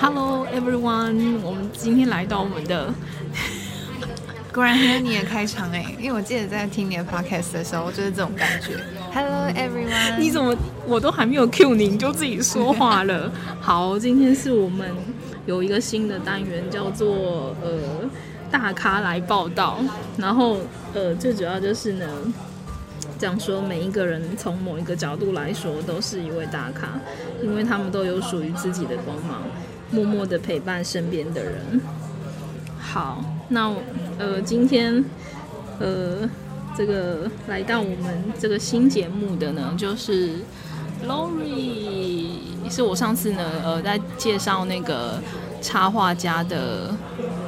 Hello everyone，我们今天来到我们的，果然很有你的开场哎，因为我记得在听你的 podcast 的时候就是这种感觉。Hello everyone，你怎么我都还没有 cue 你，你就自己说话了？好，今天是我们有一个新的单元，叫做呃大咖来报道，然后呃最主要就是呢。讲说每一个人从某一个角度来说都是一位大咖，因为他们都有属于自己的光芒，默默的陪伴身边的人。好，那呃今天呃这个来到我们这个新节目的呢，就是 Lori，是我上次呢呃在介绍那个插画家的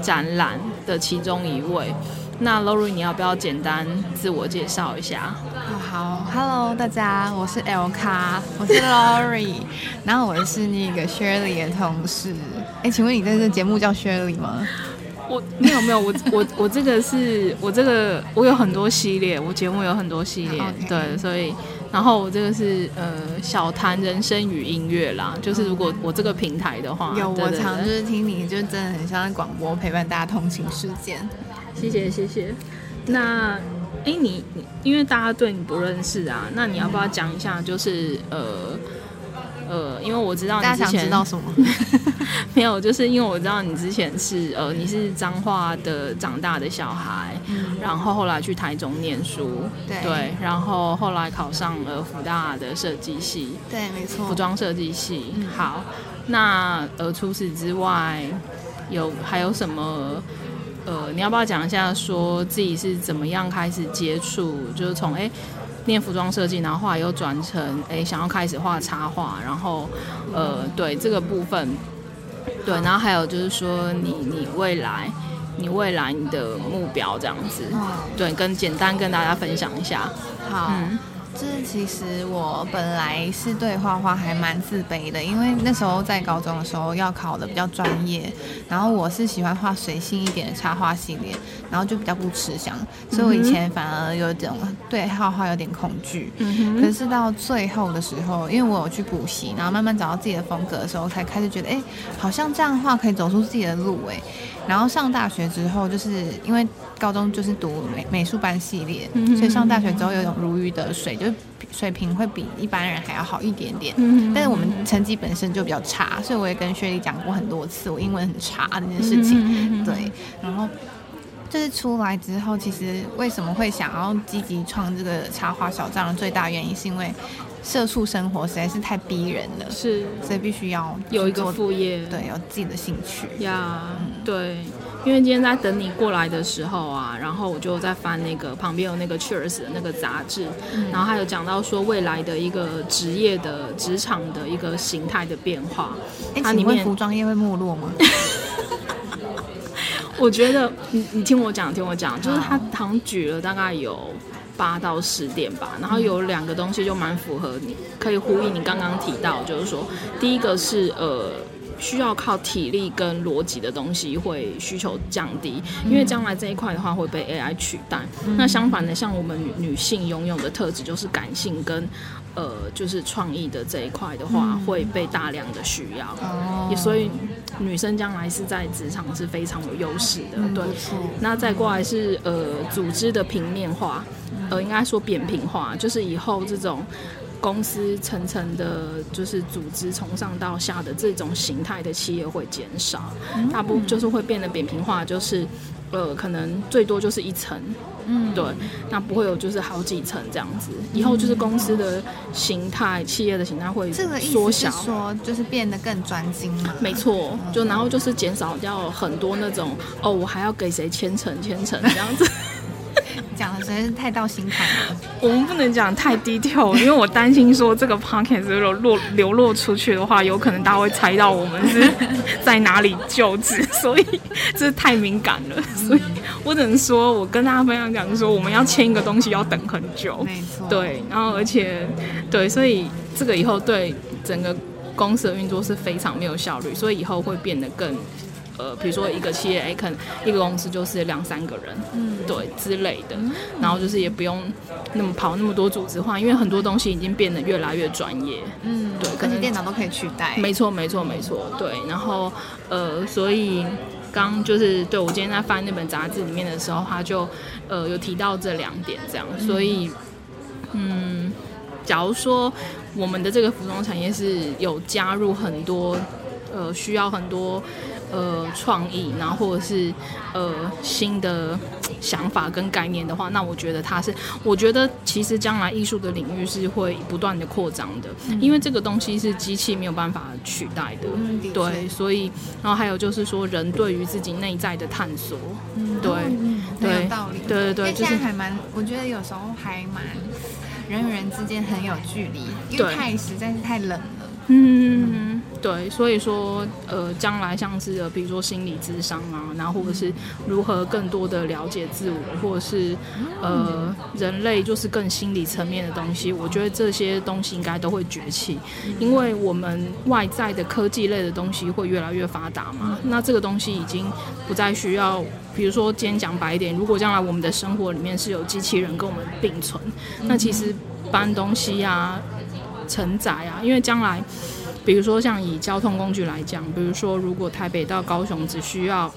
展览的其中一位。那 Lori，你要不要简单自我介绍一下？哦，好，Hello，大家，我是 L 卡，我是 Lori，然后我是那个 Shirley 的同事。哎，请问你在这个节目叫 Shirley 吗？我没有没有，我我我这个是我这个我有很多系列，我节目有很多系列，okay. 对，所以然后我这个是呃小谈人生与音乐啦，就是如果我这个平台的话，有我常就是听你，就真的很像在广播陪伴大家通勤时间。谢谢谢谢，那哎你你因为大家对你不认识啊，那你要不要讲一下？就是呃呃，因为我知道你之前大家想知道什么？没有，就是因为我知道你之前是呃你是彰化的长大的小孩，嗯，然后后来去台中念书，对，对然后后来考上了福大的设计系，对，没错，服装设计系。好，那呃除此之外有还有什么？呃，你要不要讲一下，说自己是怎么样开始接触，就是从哎念服装设计，然后后来又转成哎想要开始画插画，然后呃对这个部分，对，然后还有就是说你你未来你未来你的目标这样子，对，跟简单跟大家分享一下，好。嗯就是其实我本来是对画画还蛮自卑的，因为那时候在高中的时候要考的比较专业，然后我是喜欢画随性一点的插画系列，然后就比较不吃香，所以我以前反而有点对画画有点恐惧。嗯。可是到最后的时候，因为我有去补习，然后慢慢找到自己的风格的时候，才开始觉得，哎，好像这样画可以走出自己的路，哎。然后上大学之后，就是因为高中就是读美美术班系列，所以上大学之后有种如鱼得水，就是水平会比一般人还要好一点点。但是我们成绩本身就比较差，所以我也跟雪莉讲过很多次，我英文很差这件事情。对，然后就是出来之后，其实为什么会想要积极创这个插画小帐的最大原因，是因为。社畜生活实在是太逼人了，是，所以必须要有一个副业，对，有自己的兴趣呀。对，因为今天在等你过来的时候啊，然后我就在翻那个旁边有那个 Cheers 的那个杂志，嗯，然后还有讲到说未来的一个职业的职场的一个形态的变化。欸，它里面服装业会没落吗？我觉得你你听我讲，听我讲，就是他好像举了大概有。八到十点吧，然后有两个东西就蛮符合你，可以呼应你刚刚提到，就是说，第一个是呃需要靠体力跟逻辑的东西会需求降低，因为将来这一块的话会被 AI 取代。那相反的，像我们女女性拥有的特质就是感性跟呃就是创意的这一块的话会被大量的需要，也所以女生将来是在职场是非常有优势的。对，那再过来是呃组织的平面化。呃，应该说扁平化，就是以后这种公司层层的，就是组织从上到下的这种形态的企业会减少，大部分就是会变得扁平化，就是呃，可能最多就是一层，嗯，对，那不会有就是好几层这样子。以后就是公司的形态，企业的形态会缩小，说就是变得更专精嘛？没错，就然后就是减少掉很多那种哦，我还要给谁千层千层这样子。讲的实在是太到心坎了。我们不能讲太 detail，因为我担心说这个 podcast 如果落流落出去的话，有可能大家会猜到我们是在哪里就职，所以这太敏感了。所以我只能说，我跟大家分享讲说，我们要签一个东西要等很久，没错。对，然后而且对，所以这个以后对整个公司的运作是非常没有效率，所以以后会变得更。呃，比如说一个企业，哎，可能一个公司就是两三个人，嗯，对之类的，然后就是也不用那么跑那么多组织化，因为很多东西已经变得越来越专业，嗯，对，可能电脑都可以取代，没错，没错，没错，对，然后呃，所以刚就是对我今天在翻那本杂志里面的时候，他就呃有提到这两点，这样，所以嗯，假如说。我们的这个服装产业是有加入很多，呃，需要很多呃创意，然后或者是呃新的想法跟概念的话，那我觉得它是，我觉得其实将来艺术的领域是会不断的扩张的，嗯、因为这个东西是机器没有办法取代的，嗯、对，所以然后还有就是说人对于自己内在的探索，嗯、对，嗯、对，有道理，对对对，就是还蛮，我觉得有时候还蛮。人与人之间很有距离，因为太实在是太冷了。嗯，对，所以说，呃，将来像是呃，比如说心理智商啊，然后或者是如何更多的了解自我，或者是呃，人类就是更心理层面的东西，我觉得这些东西应该都会崛起，因为我们外在的科技类的东西会越来越发达嘛，那这个东西已经不再需要。比如说，今天讲白一点，如果将来我们的生活里面是有机器人跟我们并存，那其实搬东西啊、承载啊，因为将来，比如说像以交通工具来讲，比如说如果台北到高雄只需要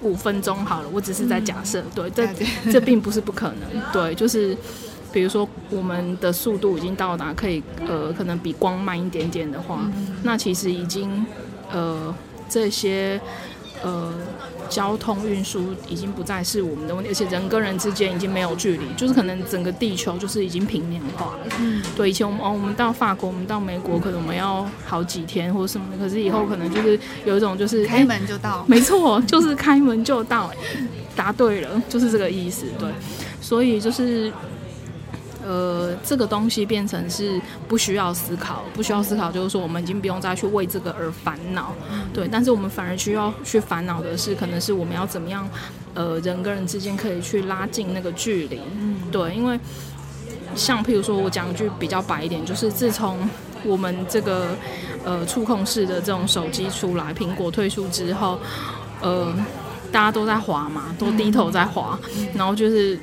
五分钟好了，我只是在假设，对，这 这并不是不可能，对，就是比如说我们的速度已经到达可以呃，可能比光慢一点点的话，那其实已经呃这些。呃，交通运输已经不再是我们的问题，而且人跟人之间已经没有距离，就是可能整个地球就是已经平面化了。嗯，对，以前我们哦，我们到法国，我们到美国，可能我们要好几天或者什么的，可是以后可能就是有一种就是开门就到，没错，就是开门就到，答对了，就是这个意思。对，所以就是。呃，这个东西变成是不需要思考，不需要思考，就是说我们已经不用再去为这个而烦恼，对。但是我们反而需要去烦恼的是，可能是我们要怎么样，呃，人跟人之间可以去拉近那个距离，对。因为像譬如说，我讲一句比较白一点，就是自从我们这个呃触控式的这种手机出来，苹果推出之后，呃，大家都在滑嘛，都低头在滑，然后就是。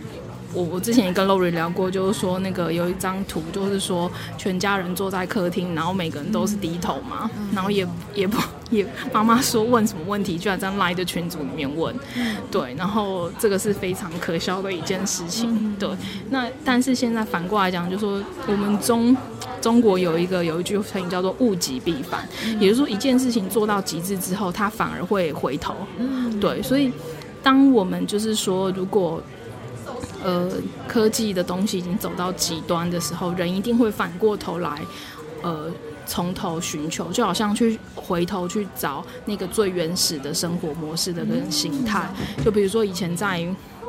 我我之前也跟 Lori 聊过，就是说那个有一张图，就是说全家人坐在客厅，然后每个人都是低头嘛，然后也也不也妈妈说问什么问题，居然在 Line 的群组里面问，对，然后这个是非常可笑的一件事情，对。那但是现在反过来讲，就是说我们中中国有一个有一句成语叫做物极必反，也就是说一件事情做到极致之后，它反而会回头，对。所以当我们就是说如果呃，科技的东西已经走到极端的时候，人一定会反过头来，呃，从头寻求，就好像去回头去找那个最原始的生活模式的人形态。就比如说以前在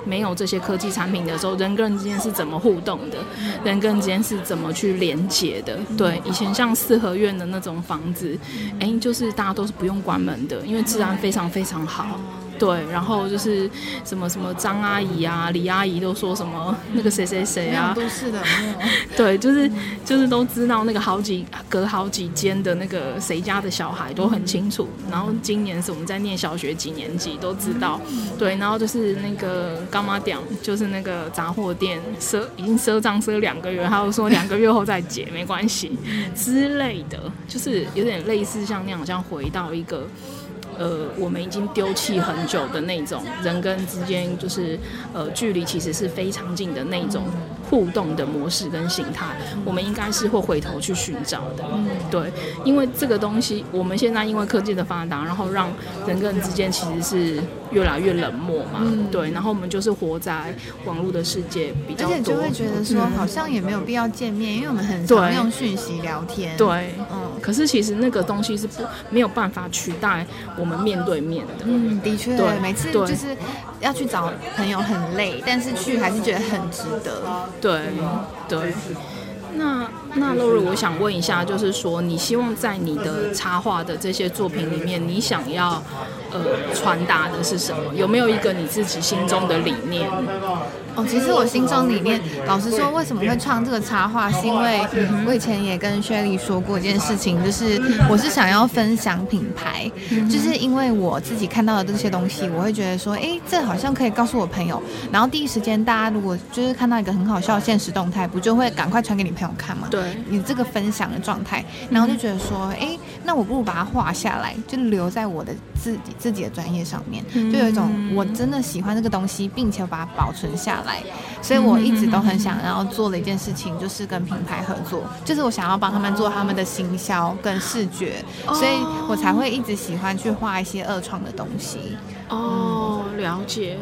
没有这些科技产品的时候，人跟人之间是怎么互动的？人跟人之间是怎么去连接的？对，以前像四合院的那种房子，哎，就是大家都是不用关门的，因为治安非常非常好。对，然后就是什么什么张阿姨啊、李阿姨都说什么那个谁谁谁啊，都是的。对，就是就是都知道那个好几隔好几间的那个谁家的小孩都很清楚。然后今年是我们在念小学几年级都知道。对，然后就是那个干妈店，就是那个杂货店赊已经赊账赊两个月，还有说两个月后再结没关系之类的，就是有点类似像那样，像回到一个。呃，我们已经丢弃很久的那种人跟人之间，就是呃距离其实是非常近的那种互动的模式跟形态，我们应该是会回头去寻找的。嗯对，因为这个东西，我们现在因为科技的发达，然后让人跟人之间其实是越来越冷漠嘛。对，然后我们就是活在网络的世界比较多，而且就会觉得说好像也没有必要见面，因为我们很常用讯息聊天。对，嗯。可是其实那个东西是不没有办法取代我们面对面的。嗯，的确，对，每次就是要去找朋友很累，但是去还是觉得很值得。对，对。那那 Lori，我想问一下，就是说，你希望在你的插画的这些作品里面，你想要呃传达的是什么？有没有一个你自己心中的理念？哦，其实我心中里面，老实说，为什么会创这个插画，是因为我以前也跟薛丽说过一件事情，就是我是想要分享品牌，就是因为我自己看到的这些东西，我会觉得说，哎，这好像可以告诉我朋友，然后第一时间大家如果就是看到一个很好笑的现实动态，不就会赶快传给你朋友看吗？对，你这个分享的状态，然后就觉得说，哎，那我不如把它画下来，就留在我的自己自己的专业上面，就有一种我真的喜欢这个东西，并且把它保存下来。来，所以我一直都很想要做的一件事情，就是跟品牌合作，就是我想要帮他们做他们的行销跟视觉，所以我才会一直喜欢去画一些二创的东西。哦，了解。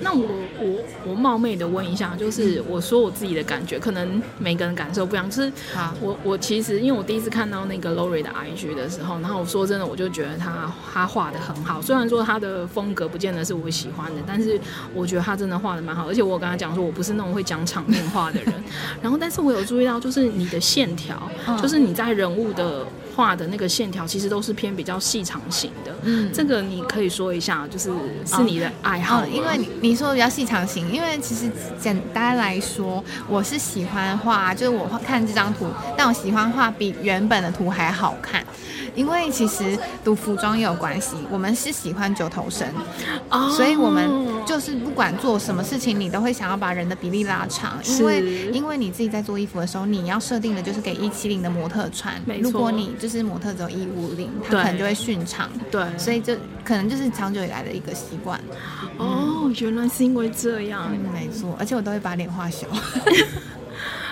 那我我我冒昧的问一下，就是我说我自己的感觉，可能每个人感受不一样。就是我我其实因为我第一次看到那个 Lori 的 IG 的时候，然后我说真的，我就觉得他他画的很好。虽然说他的风格不见得是我喜欢的，但是我觉得他真的画的蛮好。而且我跟他讲说，我不是那种会讲场面话的人。然后，但是我有注意到，就是你的线条，就是你在人物的。画的那个线条其实都是偏比较细长型的，嗯，这个你可以说一下，就是是你的爱好。哦，因为你你说的比较细长型，因为其实简单来说，我是喜欢画，就是我看这张图，但我喜欢画比原本的图还好看。因为其实读服装也有关系，我们是喜欢九头身，oh. 所以我们就是不管做什么事情，你都会想要把人的比例拉长，因为因为你自己在做衣服的时候，你要设定的就是给一七零的模特穿，如果你就是模特只有一五零，他可能就会训长，对，所以就可能就是长久以来的一个习惯。哦，oh, 原来是因为这样，嗯、没错，而且我都会把脸画小。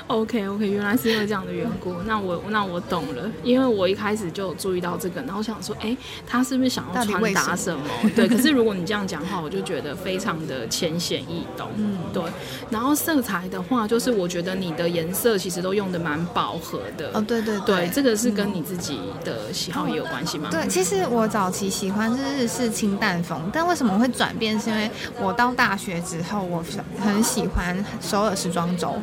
OK OK，原来是因为这样的缘故，那我那我懂了，因为我一开始就有注意到这个，然后想说，哎、欸，他是不是想要传达什么？对，可是如果你这样讲话，我就觉得非常的浅显易懂。嗯，对。然后色彩的话，就是我觉得你的颜色其实都用的蛮饱和的。哦，对对对，对，这个是跟你自己的喜好也有关系吗？对，其实我早期喜欢是日式清淡风，但为什么会转变？是因为我到大学之后，我很喜欢首尔时装周，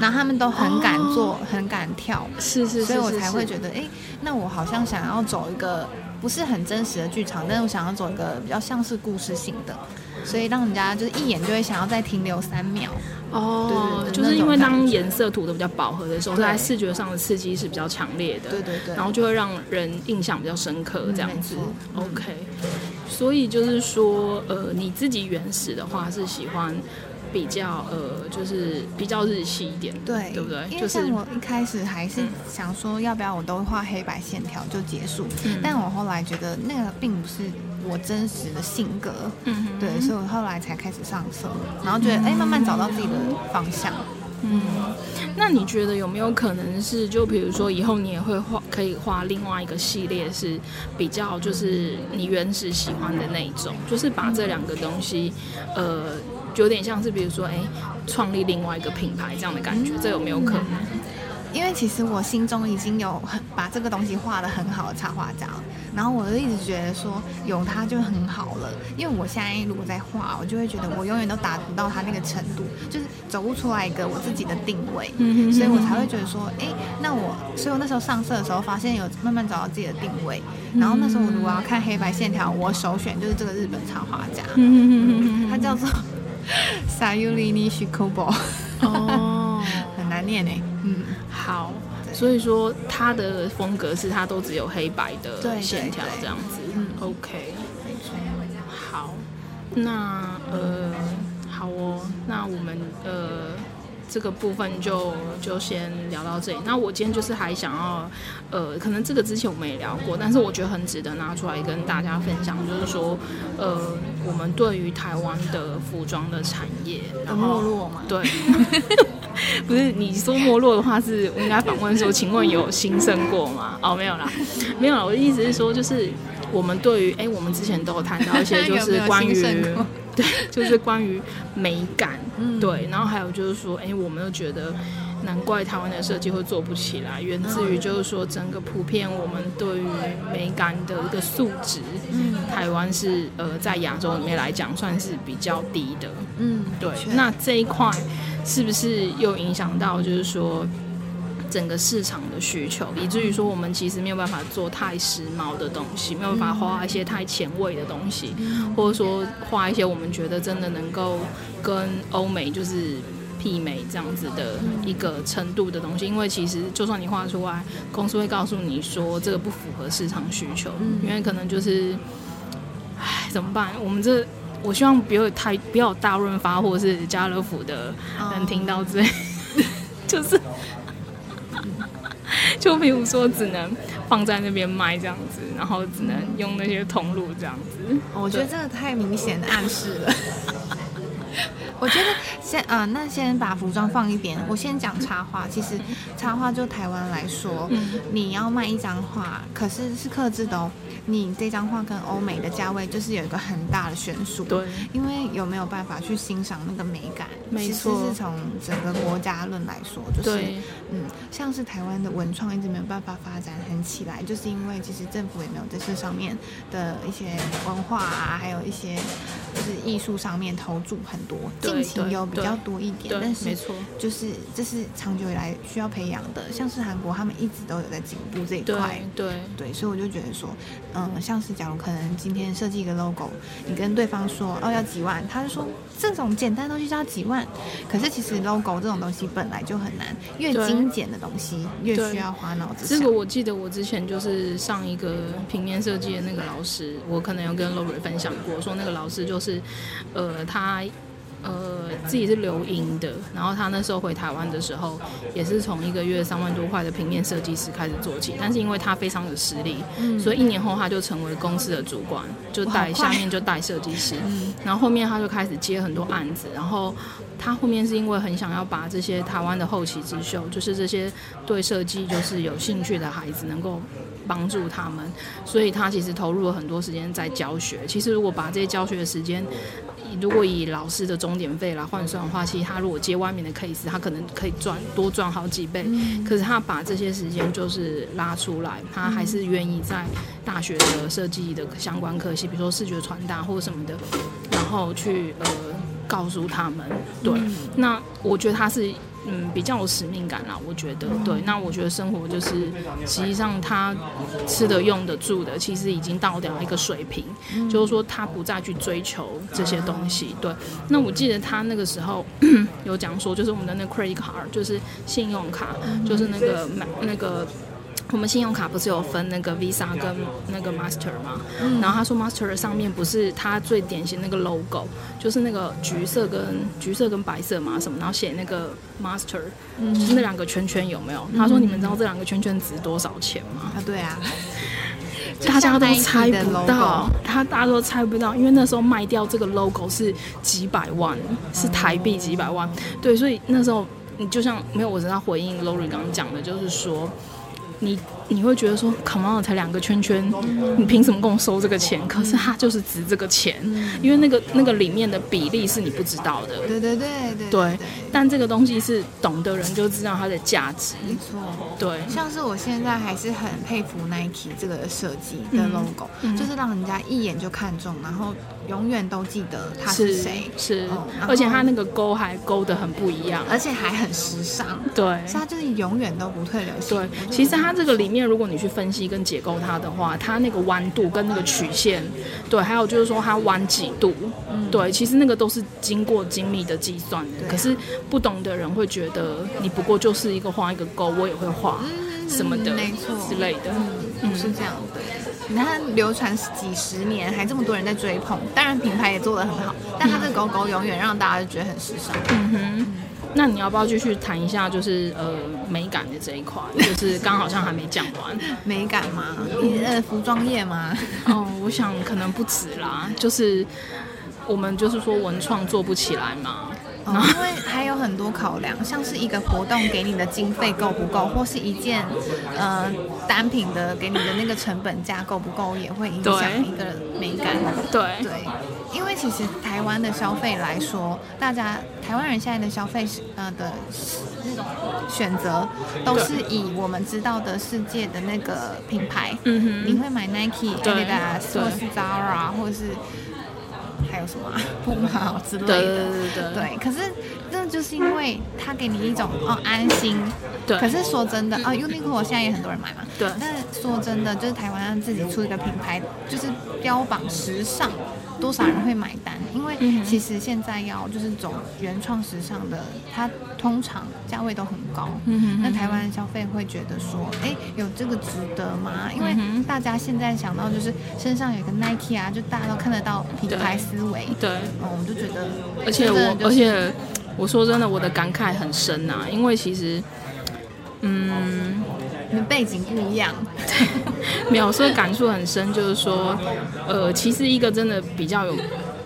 然后他们都。很敢做，哦、很敢跳，是是，是，是，是，所以我才会觉得，哎，那我好像想要走一个不是很真实的剧场，但是我想要走一个比较像是故事性的，所以让人家就是一眼就会想要再停留三秒。哦，对对对，就是因为当颜色涂的比较饱和的时候，在视觉上的刺激是比较强烈的，对对对，然后就会让人印象比较深刻，这样子。嗯、OK，所以就是说，呃，你自己原始的话是喜欢。比较呃，就是比较日系一点，对，对不对？因为像我一开始还是想说，要不要我都画黑白线条就结束，嗯、但我后来觉得那个并不是我真实的性格，嗯，对，所以我后来才开始上色，然后觉得哎、欸，慢慢找到自己的方向。嗯，那你觉得有没有可能是，就比如说以后你也会画，可以画另外一个系列，是比较就是你原始喜欢的那一种，就是把这两个东西，呃。就有点像是，比如说，哎，创立另外一个品牌这样的感觉，这有没有可能？因为其实我心中已经有很把这个东西画的很好的插画家，然后我就一直觉得说有他就很好了。因为我现在如果在画，我就会觉得我永远都达不到他那个程度，就是走不出来一个我自己的定位，所以我才会觉得说，哎，那我，所以我那时候上色的时候，发现有慢慢找到自己的定位。然后那时候我如果要看黑白线条，我首选就是这个日本插画家，他叫做。Sayuri Nishikobo 哦，很难念呢。嗯，好，所以说他的风格是他都只有黑白的线条这样子。嗯，OK，好，那呃，好哦，那我们呃。这个部分就就先聊到这里。那我今天就是还想要，呃，可能这个之前我们也聊过，但是我觉得很值得拿出来跟大家分享，就是说，呃，我们对于台湾的服装的产业，然后没落嘛？对，不是你说没落的话，是我应该反问说，请问有兴盛过吗？哦，没有啦，没有啦。我的意思是说，就是我们对于，哎，我们之前都有谈到一些，就是关于。对，就是关于美感，嗯、对，然后还有就是说，哎，我们都觉得难怪台湾的设计会做不起来，源自于就是说整个普遍我们对于美感的一个素质，嗯、台湾是呃在亚洲里面来讲算是比较低的，嗯，对。那这一块是不是又影响到就是说整个市场的需求，以至于说我们其实没有办法做太时髦的东西，没有办法画一些太前卫的东西，或者说画一些我们觉得真的能够跟欧美就是媲美这样子的一个程度的东西。因为其实就算你画出来，公司会告诉你说这个不符合市场需求，因为可能就是，唉，怎么办？我们这我希望不要太不要有大润发或者是家乐福的人听到之类，就是。就比如说，只能放在那边卖这样子，然后只能用那些通路这样子。我觉得这个太明显的暗示了。我觉得先啊、呃，那先把服装放一边。我先讲插画。其实插画就台湾来说，你要卖一张画，可是是克制的哦。你这张画跟欧美的价位就是有一个很大的悬殊。对，因为有没有办法去欣赏那个美感？没错。其实是从整个国家论来说，就是嗯，像是台湾的文创一直没有办法发展很起来，就是因为其实政府也没有在这上面的一些文化啊，还有一些就是艺术上面投注很多。近期有比较多一点，但是没错，就是这是长久以来需要培养的。像是韩国，他们一直都有在进步这一块。对对对，所以我就觉得说，嗯，像是假如可能今天设计一个 logo，你跟对方说哦要几万，他就说这种简单东西就要几万。可是其实 logo 这种东西本来就很难，越精简的东西越需要花脑子。这个我记得我之前就是上一个平面设计的那个老师，我可能有跟 Lori 分享过，说那个老师就是，呃，他。呃，自己是留英的，然后他那时候回台湾的时候，也是从一个月三万多块的平面设计师开始做起，但是因为他非常有实力，嗯、所以一年后他就成为公司的主管，就带下面就带设计师，然后后面他就开始接很多案子，然后他后面是因为很想要把这些台湾的后起之秀，就是这些对设计就是有兴趣的孩子能够帮助他们，所以他其实投入了很多时间在教学。其实如果把这些教学的时间，如果以老师的钟点费来换算的话，其实他如果接外面的 case，他可能可以赚多赚好几倍。可是他把这些时间就是拉出来，他还是愿意在大学的设计的相关科系，比如说视觉传达或什么的，然后去呃告诉他们。对，那我觉得他是。嗯，比较有使命感啦，我觉得。对，那我觉得生活就是，实际上他吃的、用的、住的，其实已经到了一个水平，就是说他不再去追求这些东西。对，那我记得他那个时候 有讲说，就是我们的那 credit card，就是信用卡，就是那个买那个。我们信用卡不是有分那个 Visa 跟那个 Master 吗？嗯、然后他说 Master 上面不是他最典型那个 logo，就是那个橘色跟橘色跟白色嘛什么，然后写那个 Master，、嗯、就是那两个圈圈有没有？他说你们知道这两个圈圈值多少钱吗？啊，对啊，大家都猜不到，他大家都猜不到，因为那时候卖掉这个 logo 是几百万，是台币几百万。对，所以那时候你就像没有，我知道回应 Lori 刚刚讲的，就是说。你你会觉得说，Come on，才两个圈圈，你凭什么跟我收这个钱？可是它就是值这个钱，因为那个那个里面的比例是你不知道的。对对对对。对，但这个东西是懂的人就知道它的价值。没错。对。像是我现在还是很佩服 Nike 这个设计的 logo，就是让人家一眼就看中，然后永远都记得他是谁。是。而且他那个勾还勾的很不一样，而且还很时尚。对。他就是永远都不退流行。对。其实他。它这个里面，如果你去分析跟解构它的话，它那个弯度跟那个曲线，对，还有就是说它弯几度，嗯、对，其实那个都是经过精密的计算的。啊、可是不懂的人会觉得，你不过就是一个画一个勾，我也会画什么的，没错之类的，嗯，是这样的。你看流传几十年，还这么多人在追捧，当然品牌也做得很好，但它这个勾勾永远让大家就觉得很时尚。嗯哼。那你要不要继续谈一下，就是呃美感的这一块？就是刚好像还没讲完。美感吗？呃，服装业吗？哦，我想可能不止啦。就是我们就是说文创做不起来嘛。哦，因为还有很多考量，像是一个活动给你的经费够不够，或是一件呃单品的给你的那个成本价够不够，也会影响一个美感。对对。因为其实台湾的消费来说，大家台湾人现在的消费是呃的那种选择，都是以我们知道的世界的那个品牌。嗯哼。你会买 Nike、Adidas 或是 Zara，或是还有什么 不毛之类的，对对对对，对。可是那就是因为它给你一种哦安心。对。可是说真的啊，Uniqlo 现在也很多人买嘛。对。但是说真的，就是台湾自己出一个品牌，就是标榜时尚。多少人会买单？因为其实现在要就是走原创时尚的，它通常价位都很高。那台湾消费会觉得说，哎，有这个值得吗？因为大家现在想到就是身上有个 Nike 啊，就大家都看得到品牌思维。对，嗯，我们就觉得，而且我，而且我说真的，我的感慨很深呐，因为其实，背景不一样，对，没有，所以感触很深，就是说，呃，其实一个真的比较有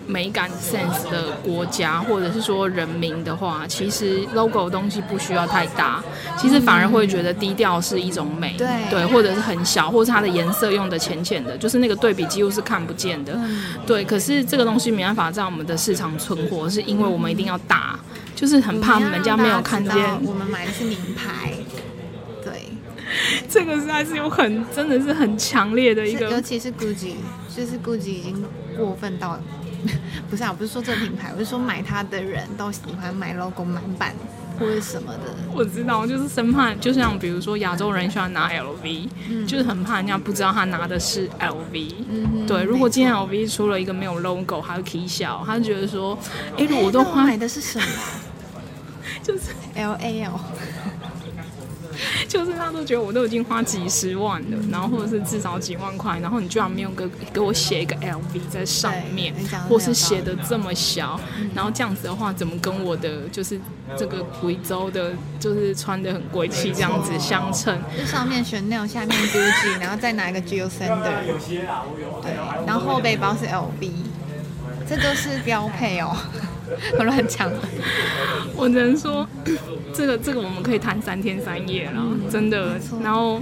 美感 sense 的国家，或者是说人民的话，其实 logo 的东西不需要太大，其实反而会觉得低调是一种美，对，对，或者是很小，或者是它的颜色用的浅浅的，就是那个对比几乎是看不见的，对。可是这个东西没办法在我们的市场存活，是因为我们一定要大，就是很怕人家没有看见，我们买的是名牌。这个实在是有很，真的是很强烈的一个，尤其是 Gucci，就是 Gucci 已经过分到，不是啊，我不是说这个品牌，我是说买它的人都喜欢买 logo 满版或者什么的。我知道，就是生怕，就像比如说亚洲人喜欢拿 LV，嗯，就是很怕人家不知道他拿的是 LV。嗯，对，如果今天 LV 出了一个没有 logo，还有 K 笑，他就觉得说，哎，我都花买的是什么？就是 LAL。就是他都觉得我都已经花几十万了，然后或者是至少几万块，然后你居然没有给给我写一个 LV 在上面，或是写的这么小，然后这样子的话，怎么跟我的就是这个贵州的，就是穿的很贵气这样子相称？就上面 Chanel，下面 Gucci，然后再拿一个 Jil Sander，对，然后后背包是 LV，这都是标配哦。我乱讲了，我只能说，这个这个我们可以谈三天三夜了，嗯、真的。然后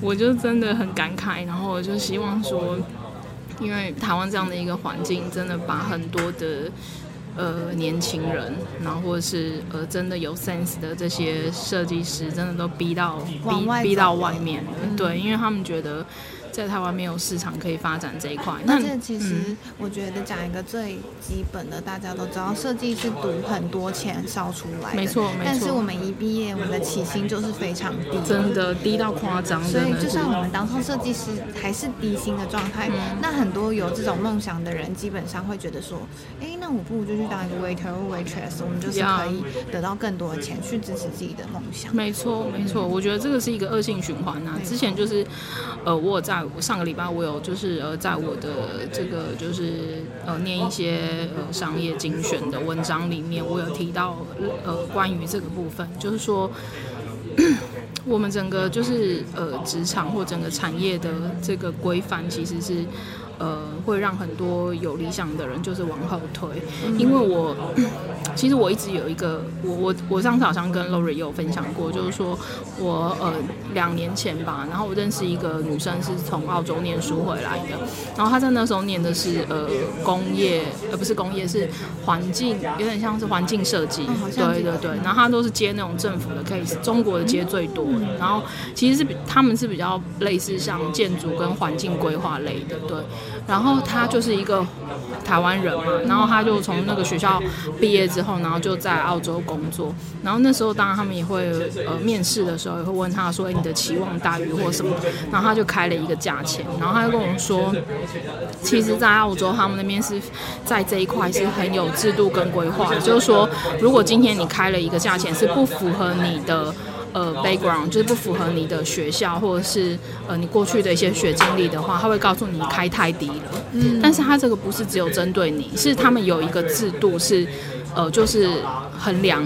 我就真的很感慨，然后我就希望说，因为台湾这样的一个环境，真的把很多的呃年轻人，然后或者是呃真的有 sense 的这些设计师，真的都逼到逼逼到外面了。嗯、对，因为他们觉得。在台湾没有市场可以发展这一块，那这其实我觉得讲一个最基本的，大家都知道，设计是赌很多钱烧出来的，没错，没错。但是我们一毕业，我们的起薪就是非常低，真的低到夸张。所以就算我们当上设计师，还是低薪的状态。嗯、那很多有这种梦想的人，基本上会觉得说，哎、欸，那我不如就去当一个 waiter 或 waitress，我们就是可以得到更多的钱去支持自己的梦想。没错，没错。我觉得这个是一个恶性循环啊。之前就是，呃，我有在。我上个礼拜我有就是呃在我的这个就是呃念一些呃商业精选的文章里面，我有提到呃关于这个部分，就是说我们整个就是呃职场或整个产业的这个规范其实是。呃，会让很多有理想的人就是往后退，因为我 其实我一直有一个，我我我上次好像跟 Lori 有分享过，就是说我呃两年前吧，然后我认识一个女生是从澳洲念书回来的，然后她在那时候念的是呃工业，呃不是工业，是环境，有点像是环境设计，对对对，然后她都是接那种政府的 case，中国的接最多，然后其实是比他们是比较类似像建筑跟环境规划类的，对。然后他就是一个台湾人嘛，然后他就从那个学校毕业之后，然后就在澳洲工作。然后那时候当然他们也会呃面试的时候也会问他说：“哎，你的期望大于或什么？”然后他就开了一个价钱，然后他就跟我说：“其实，在澳洲他们那边是在这一块是很有制度跟规划，就是说，如果今天你开了一个价钱是不符合你的。”呃，background 就是不符合你的学校或者是呃你过去的一些学经历的话，他会告诉你开太低了。嗯，但是他这个不是只有针对你，是他们有一个制度是，呃，就是衡量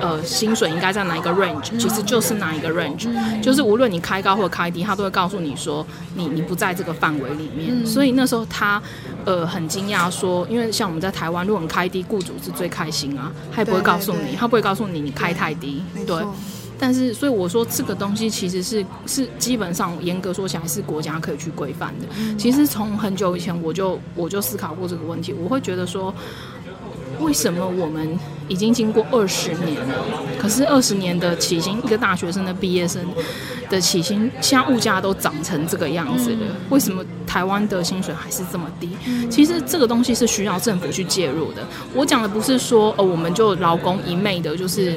呃薪水应该在哪一个 range，其实就是哪一个 range，就是无论你开高或开低，他都会告诉你说你你不在这个范围里面。所以那时候他呃很惊讶说，因为像我们在台湾，如果你开低，雇主是最开心啊，他也不会告诉你，他不会告诉你你开太低，对。但是，所以我说这个东西其实是是基本上严格说起来是国家可以去规范的。其实从很久以前我就我就思考过这个问题，我会觉得说，为什么我们已经经过二十年了，可是二十年的起薪，一个大学生的毕业生的起薪，现在物价都涨成这个样子了，为什么台湾的薪水还是这么低？其实这个东西是需要政府去介入的。我讲的不是说哦，我们就劳工一昧的就是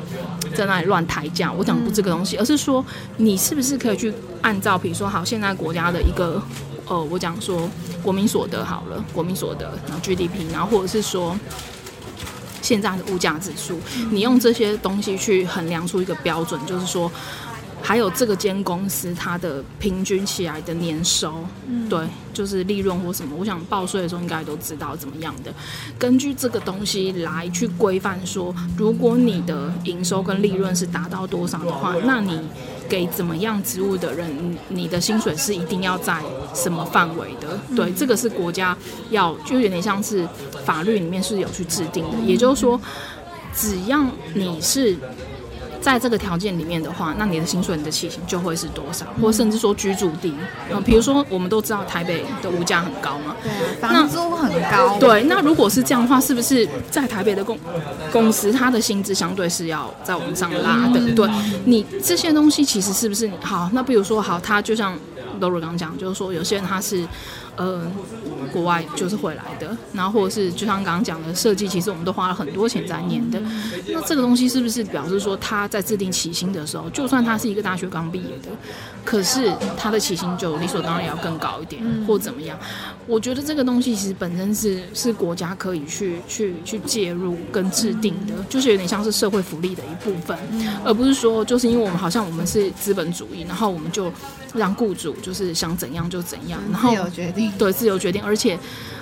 在那里乱抬价，我讲不这个东西，而是说你是不是可以去按照，比如说好，现在国家的一个。呃，我讲说国民所得好了，国民所得，然后 GDP，然后或者是说现在的物价指数，你用这些东西去衡量出一个标准，就是说。还有这个间公司它的平均起来的年收，嗯、对，就是利润或什么，我想报税的时候应该都知道怎么样的。根据这个东西来去规范说，如果你的营收跟利润是达到多少的话，那你给怎么样职务的人，你的薪水是一定要在什么范围的？对，这个是国家要，就有点像是法律里面是有去制定的。也就是说，只要你是。在这个条件里面的话，那你的薪水、你的起薪就会是多少，或甚至说居住地，嗯，比如说我们都知道台北的物价很高嘛，对，房租很高。对，那如果是这样的话，是不是在台北的公公司，它的薪资相对是要再往上拉的？对，你这些东西其实是不是好？那比如说好，他就像 Lori 刚讲，就是说有些人他是。呃，国外就是回来的，然后或者是就像刚刚讲的设计，其实我们都花了很多钱在念的。那这个东西是不是表示说他在制定起薪的时候，就算他是一个大学刚毕业的，可是他的起薪就理所当然要更高一点，或怎么样？我觉得这个东西其实本身是是国家可以去去去介入跟制定的，就是有点像是社会福利的一部分，而不是说就是因为我们好像我们是资本主义，然后我们就让雇主就是想怎样就怎样，然后自由决定。对，自由决定，而且，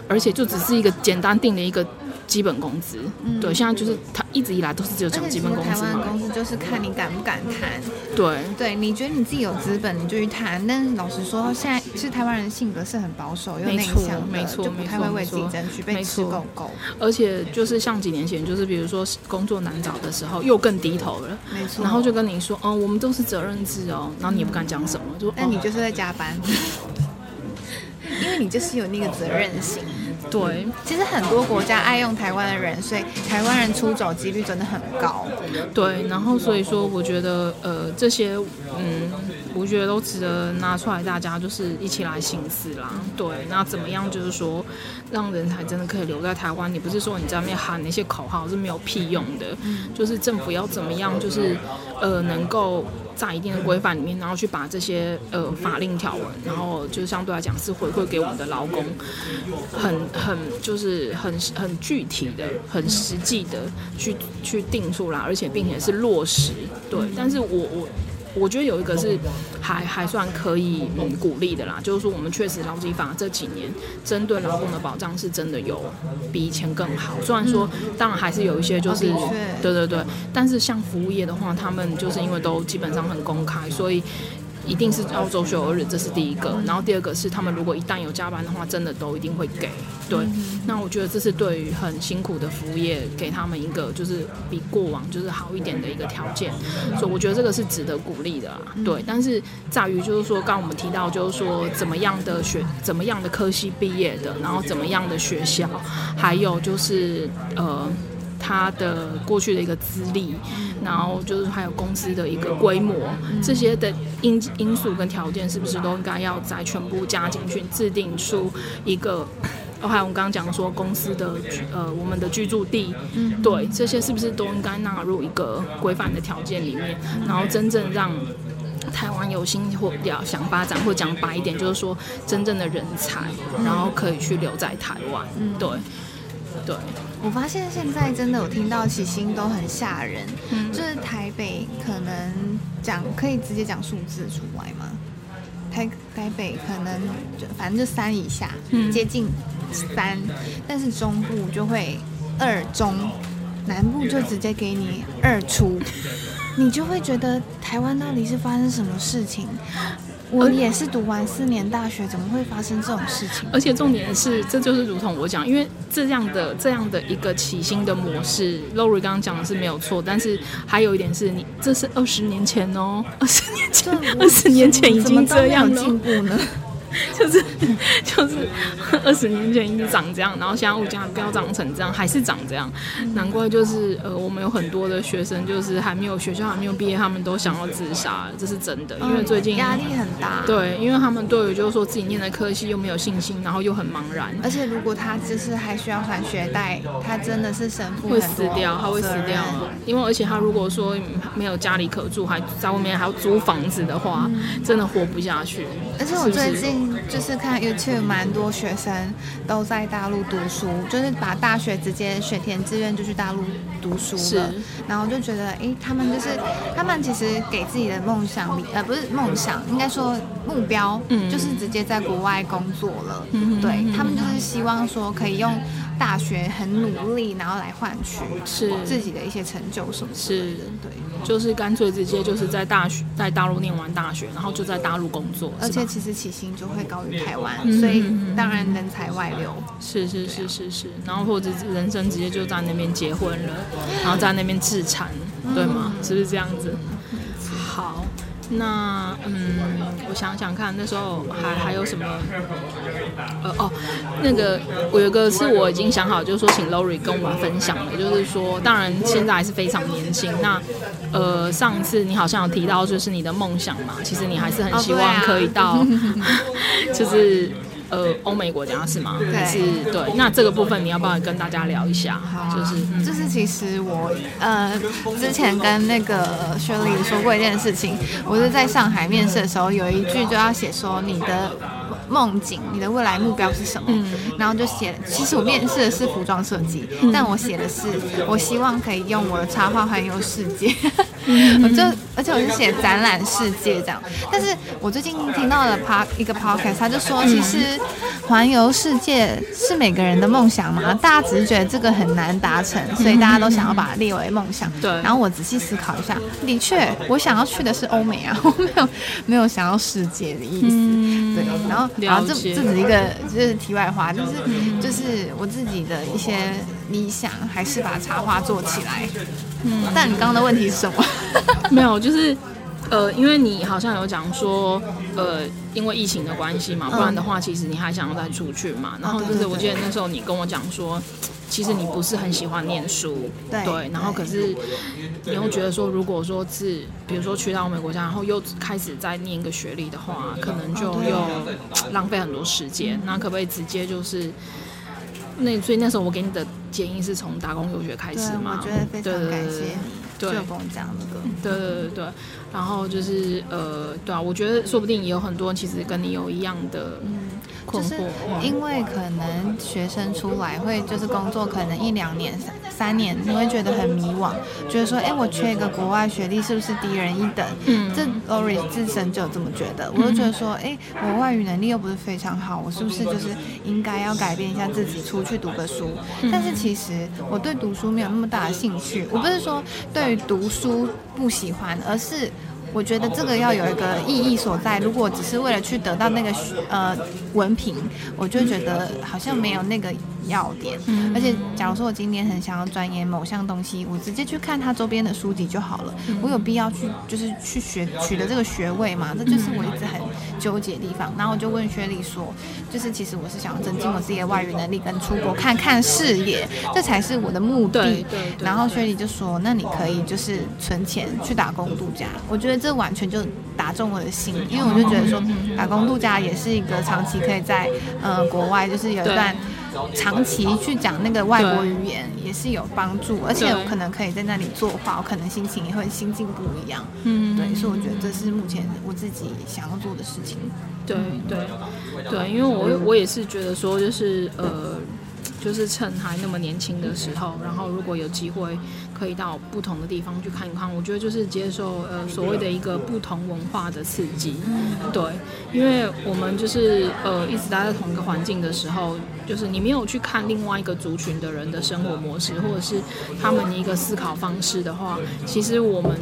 而且就只是一个简单定的一个基本工资。嗯、对，现在就是他一直以来都是只有讲基本工资。台湾公司就是看你敢不敢谈。对，对，你觉得你自己有资本，你就去谈。但是老实说，现在其实台湾人性格是很保守又内向，没错，就不太会为自己争取，被吃够够。而且就是像几年前，就是比如说工作难找的时候，又更低头了。没错。然后就跟你说，哦，我们都是责任制哦，然后你也不敢讲什么，就那你就是在加班。因为你就是有那个责任心，对。其实很多国家爱用台湾的人，所以台湾人出走几率真的很高。对，然后所以说，我觉得呃这些嗯，我觉得都值得拿出来，大家就是一起来行思啦。对，那怎么样就是说，让人才真的可以留在台湾？你不是说你在那边喊那些口号是没有屁用的，就是政府要怎么样，就是呃能够。在一定的规范里面，然后去把这些呃法令条文，然后就相对来讲是回馈给我们的劳工，很很就是很很具体的、很实际的去去定出来，而且并且是落实。对，但是我我。我觉得有一个是还还算可以嗯鼓励的啦，就是说我们确实劳基法这几年针对劳工的保障是真的有比以前更好。虽然说当然还是有一些就是对对对，但是像服务业的话，他们就是因为都基本上很公开，所以。一定是要周休二日，这是第一个。然后第二个是，他们如果一旦有加班的话，真的都一定会给。对，那我觉得这是对于很辛苦的服务业，给他们一个就是比过往就是好一点的一个条件。所以我觉得这个是值得鼓励的。对，但是在于就是说，刚刚我们提到就是说，怎么样的学，怎么样的科系毕业的，然后怎么样的学校，还有就是呃。他的过去的一个资历，然后就是还有公司的一个规模，这些的因因素跟条件，是不是都应该要再全部加进去，制定出一个？哦，还有我们刚刚讲说公司的呃，我们的居住地，对，这些是不是都应该纳入一个规范的条件里面？然后真正让台湾有心或要想发展，或讲白一点，就是说真正的人才，然后可以去留在台湾，对。对，我发现现在真的我听到起薪都很吓人，嗯，就是台北可能讲可以直接讲数字出来吗？台台北可能就反正就三以下，嗯，接近三，但是中部就会二中，南部就直接给你二出，你就会觉得台湾到底是发生什么事情？我也是读完四年大学，怎么会发生这种事情？而且重点是，这就是如同我讲，因为这样的这样的一个起薪的模式，Lori 刚刚讲的是没有错，但是还有一点是你这是二十年前哦，二十年前，二十年前已经这样进步呢？就是 就是二十年前一直长这样，然后现在物价飙涨成这样，还是长这样，难怪就是呃，我们有很多的学生就是还没有学校还没有毕业，他们都想要自杀，这是真的，因为最近压力很大。对，因为他们对于就是说自己念的科系又没有信心，然后又很茫然，而且如果他就是还需要还学贷，他真的是神父会死掉，他会死掉，因为而且他如果说没有家里可住，还在外面还要租房子的话，嗯、真的活不下去。而且我最近就是看 YouTube，蛮多学生都在大陆读书，就是把大学直接选填志愿就去大陆读书了。是，然后就觉得，哎，他们就是他们其实给自己的梦想，呃，不是梦想，应该说目标，嗯，就是直接在国外工作了。嗯，对，他们就是希望说可以用。大学很努力，然后来换取是自己的一些成就什么的。是，对，就是干脆直接就是在大学在大陆念完大学，然后就在大陆工作，而且其实起薪就会高于台湾，嗯、所以当然人才外流。是是是是是，然后或者人生直接就在那边结婚了，然后在那边自产，对吗？是不是这样子？好。那嗯，我想想看，那时候还还有什么？呃哦，那个我有个是我已经想好，就是说请 Lori 跟我们分享的，就是说，当然现在还是非常年轻。那呃，上次你好像有提到，就是你的梦想嘛，其实你还是很希望可以到，哦啊、就是。呃，欧美国家是吗？对，是对。那这个部分你要不要跟大家聊一下？好啊，就是，就是其实我呃之前跟那个薛丽说过一件事情，我是在上海面试的时候，有一句就要写说你的梦境，你的未来目标是什么？嗯，然后就写，其实我面试的是服装设计，嗯，但我写的是我希望可以用我的插画环游世界。我就，而且我是写展览世界这样，但是我最近听到了 p 一个 podcast，他就说，其实环游世界是每个人的梦想嘛，大家只是觉得这个很难达成，所以大家都想要把它列为梦想。对。然后我仔细思考一下，的确，我想要去的是欧美啊，我没有没有想要世界的意思。对。然后，然后这这只是一个就是题外话，就是就是我自己的一些理想，还是把插画做起来。嗯。但你刚刚的问题是什么？没有，就是，呃，因为你好像有讲说，呃，因为疫情的关系嘛，不然的话，其实你还想要再出去嘛。然后就是，我记得那时候你跟我讲说，其实你不是很喜欢念书，对。然后可是你又觉得说，如果说是，比如说去到欧美国家，然后又开始再念一个学历的话，可能就又浪费很多时间。那可不可以直接就是，那所以那时候我给你的建议是从打工游学开始嘛？我觉得非常感谢。对，就跟我讲那个，对对对对，然后就是呃，对啊，我觉得说不定也有很多其实跟你有一样的困惑，就是因为可能学生出来会就是工作可能一两年、三三年，你会觉得很迷惘，觉得说，哎，我缺一个国外学历是不是低人一等？嗯，这 Lori 自身就这么觉得，我就觉得说，哎，我外语能力又不是非常好，我是不是就是应该要改变一下自己，出去读个书？但是其实我对读书没有那么大的兴趣，我不是说对。于读书不喜欢，而是。我觉得这个要有一个意义所在。如果只是为了去得到那个呃文凭，我就觉得好像没有那个要点。嗯而且，假如说我今天很想要钻研某项东西，我直接去看它周边的书籍就好了。我有必要去就是去学取得这个学位吗？这就是我一直很纠结的地方。然后我就问薛丽说，就是其实我是想要增进我自己的外语能力，跟出国看看视野，这才是我的目的。对对对。然后薛丽就说，那你可以就是存钱去打工度假。我觉得。这完全就打中我的心，因为我就觉得说，打工度假也是一个长期可以在呃国外，就是有一段长期去讲那个外国语言也是有帮助，而且我可能可以在那里作画，我可能心情也会心境不一样。嗯，对，所以我觉得这是目前我自己想要做的事情。对对对，因为我我也是觉得说，就是呃。就是趁还那么年轻的时候，然后如果有机会可以到不同的地方去看一看，我觉得就是接受呃所谓的一个不同文化的刺激，对，因为我们就是呃一直待在同一个环境的时候，就是你没有去看另外一个族群的人的生活模式，或者是他们的一个思考方式的话，其实我们。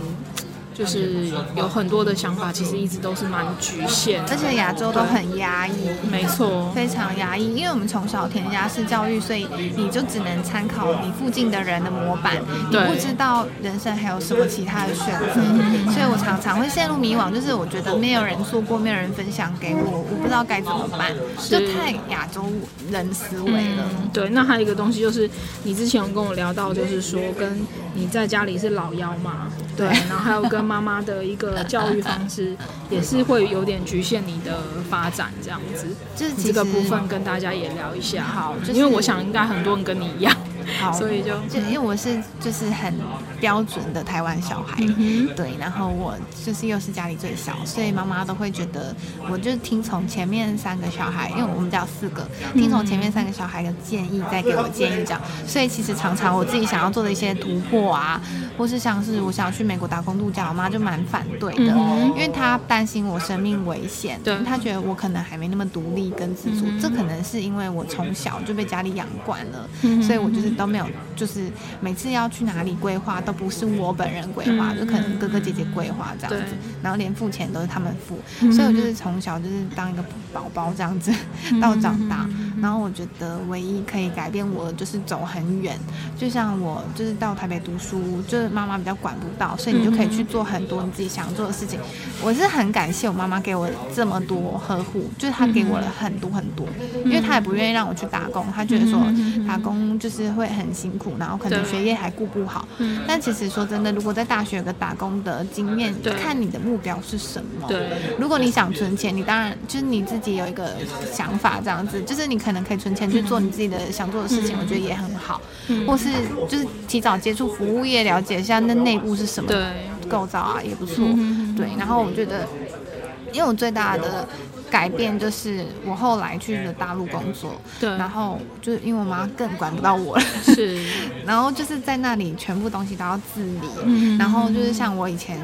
就是有很多的想法，其实一直都是蛮局限，而且亚洲都很压抑，没错，非常压抑。因为我们从小填鸭式教育，所以你就只能参考你附近的人的模板，你不知道人生还有什么其他的选择。所以我常常会陷入迷惘，就是我觉得没有人做过，没有人分享给我，我不知道该怎么办，就太亚洲人思维了。嗯，对，那还有一个东西就是，你之前有跟我聊到，就是说跟你在家里是老幺嘛，对，然后还有跟妈妈的一个教育方式，也是会有点局限你的发展这样子。就是这个部分跟大家也聊一下，好，因为我想应该很多人跟你一样。好，所以就就因为我是就是很标准的台湾小孩，嗯，对，然后我就是又是家里最小，所以妈妈都会觉得我就听从前面三个小孩，因为我们家有四个，听从前面三个小孩的建议，再给我建议这样。所以其实常常我自己想要做的一些突破啊，或是像是我想要去美国打工度假，我妈就蛮反对的，嗯，因为她担心我生命危险，对，她觉得我可能还没那么独立跟自主，嗯，这可能是因为我从小就被家里养惯了，嗯，所以我就是。都没有，就是每次要去哪里规划都不是我本人规划，就可能哥哥姐姐规划这样子，然后连付钱都是他们付，所以我就是从小就是当一个宝宝这样子 到长大。然后我觉得唯一可以改变我的就是走很远，就像我就是到台北读书，就是妈妈比较管不到，所以你就可以去做很多你自己想做的事情。我是很感谢我妈妈给我这么多呵护，就是她给我了很多很多，因为她也不愿意让我去打工，她觉得说打工就是会很辛苦，然后可能学业还顾不好。但其实说真的，如果在大学有个打工的经验，看你的目标是什么。对，如果你想存钱，你当然就是你自己有一个想法这样子，就是你。可能可以存钱去做你自己的想做的事情，嗯、我觉得也很好。嗯、或是就是提早接触服务业，了解一下那内部是什么构造啊，也不错。嗯、对，然后我觉得，因为我最大的。改变就是我后来去了大陆工作，对，然后就是因为我妈更管不到我了，是，然后就是在那里全部东西都要自理，嗯，然后就是像我以前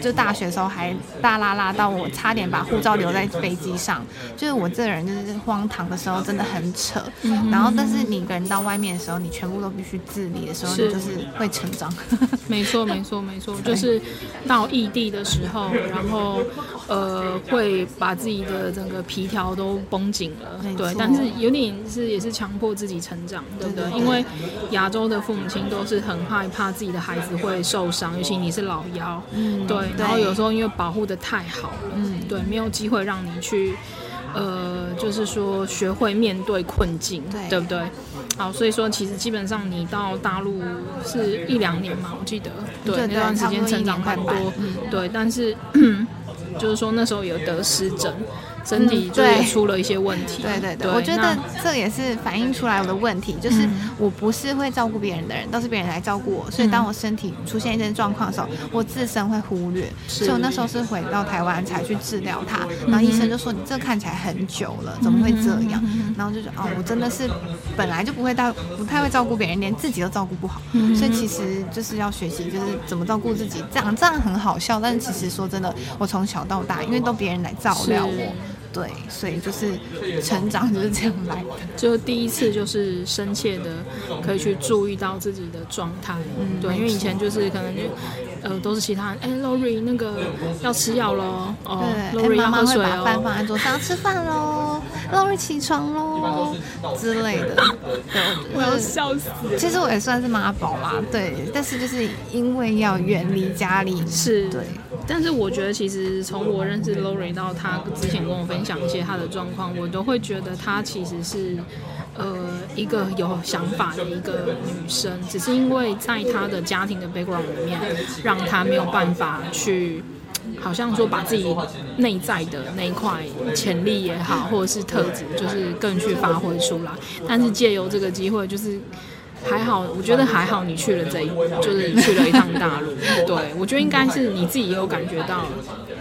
就大学的时候还大拉拉到我差点把护照留在飞机上，就是我这个人就是荒唐的时候真的很扯，嗯，然后但是你一个人到外面的时候，你全部都必须自理的时候，你就是会成长，没错没错没错，就是到异地的时候，然后呃会把自己的。的整个皮条都绷紧了，对，但是有点是也是强迫自己成长，对不对？因为亚洲的父母亲都是很害怕自己的孩子会受伤，尤其你是老幺，嗯，对，然后有时候因为保护的太好了，嗯，对，没有机会让你去，呃，就是说学会面对困境，对，对不对？好，所以说其实基本上你到大陆是一两年嘛，我记得，对，那段时间成长很多，嗯，对，但是就是说那时候有得湿疹。身体就也出了一些问题。对对对，对，我觉得这也是反映出来我的问题，就是我不是会照顾别人的人，都是别人来照顾我。所以当我身体出现一些状况的时候，我自身会忽略。所以我那时候是回到台湾才去治疗它，然后医生就说，你这看起来很久了，怎么会这样？然后就说哦，我真的是本来就不会到不太会照顾别人，连自己都照顾不好。所以其实就是要学习，就是怎么照顾自己。这样这样很好笑，但是其实说真的，我从小到大，因为都别人来照料我。对，所以就是成长就是这样来的。就第一次就是深切的可以去注意到自己的状态。嗯，对，因为以前就是可能就呃都是其他人，哎，Lori 那个要吃药喽，哦，Lori 要喝水哦，饭放在桌上吃饭喽，Lori 起床喽之类的。对，我要笑死。其实我也算是妈宝啦，对，但是就是因为要远离家里，是对。但是我觉得，其实从我认识 Lori 到他之前跟我分享一些他的状况，我都会觉得他其实是，呃，一个有想法的一个女生，只是因为在她的家庭的 background 里面，让她没有办法去，好像说把自己内在的那一块潜力也好，或者是特质，就是更去发挥出来。但是借由这个机会，就是。还好，我觉得还好，你去了这一，就是去了一趟大陆。对，我觉得应该是你自己也有感觉到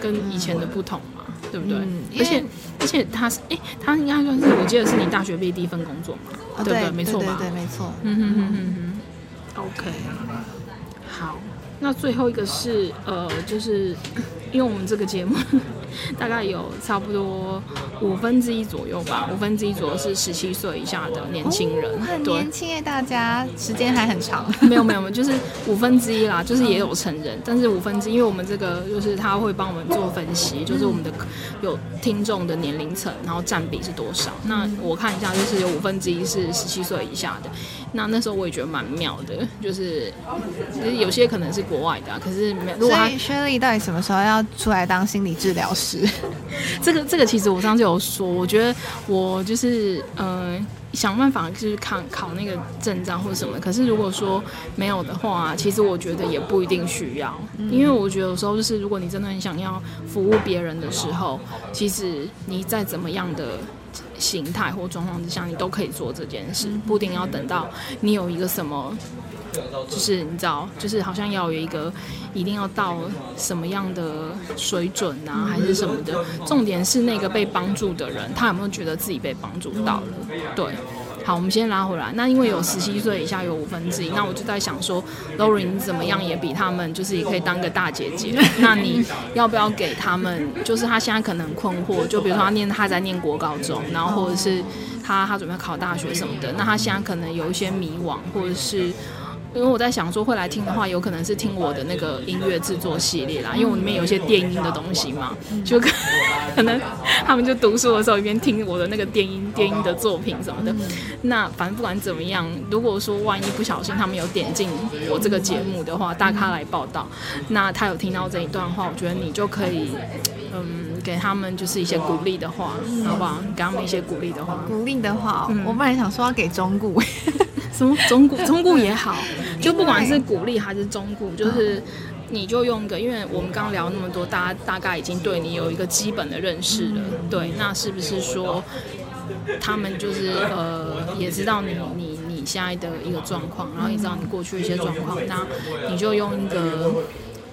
跟以前的不同嘛，对不对？嗯、而且而且他是，哎，他应该算是，我记得是你大学毕业第一份工作嘛，哦、对不对？对，没错吧？对，对，对，没错。嗯哼哼哼哼。OK。好，那最后一个是呃，就是因为我们这个节目。大概有差不多五分之一左右吧，五分之一左右是十七岁以下的年轻人，哦、很年轻诶，大家时间还很长。没有没有没有，就是五分之一啦，就是也有成人，但是五分之一，因为我们这个就是他会帮我们做分析，就是我们的有听众的年龄层，然后占比是多少。那我看一下，就是有五分之一是十七岁以下的。那那时候我也觉得蛮妙的，就是其实有些可能是国外的、啊，可是没。所以 Shirley 到底什么时候要出来当心理治疗师？这个这个其实我上次有说，我觉得我就是呃想办法就是考考那个证照或者什么。可是如果说没有的话，其实我觉得也不一定需要，因为我觉得有时候就是如果你真的很想要服务别人的时候，其实你再怎么样的形态或状况之下，你都可以做这件事，不一定要等到你有一个什么。就是你知道，就是好像要有一个，一定要到什么样的水准啊，还是什么的。重点是那个被帮助的人，他有没有觉得自己被帮助到了？对，好，我们先拉回来。那因为有十七岁以下有五分之一，那我就在想说，Lori 你怎么样也比他们，就是也可以当个大姐姐。那你要不要给他们？就是他现在可能困惑，就比如说他念他在念国高中，然后或者是他他准备考大学什么的，那他现在可能有一些迷惘，或者是。因为我在想说，会来听的话，有可能是听我的那个音乐制作系列啦，因为我里面有一些电音的东西嘛，就可可能他们就读书的时候一边听我的那个电音电音的作品什么的。那反正不管怎么样，如果说万一不小心他们有点进我这个节目的话，大咖来报道，那他有听到这一段话，我觉得你就可以嗯给他们就是一些鼓励的话，好不好？给他们一些鼓励的话。鼓励的话，嗯、我本来想说要给忠告。什么忠告？忠告也好，就不管是鼓励还是忠告，就是你就用一个，因为我们刚刚聊那么多，大家大概已经对你有一个基本的认识了。对，那是不是说他们就是呃也知道你你你现在的一个状况，然后也知道你过去一些状况，那你就用一个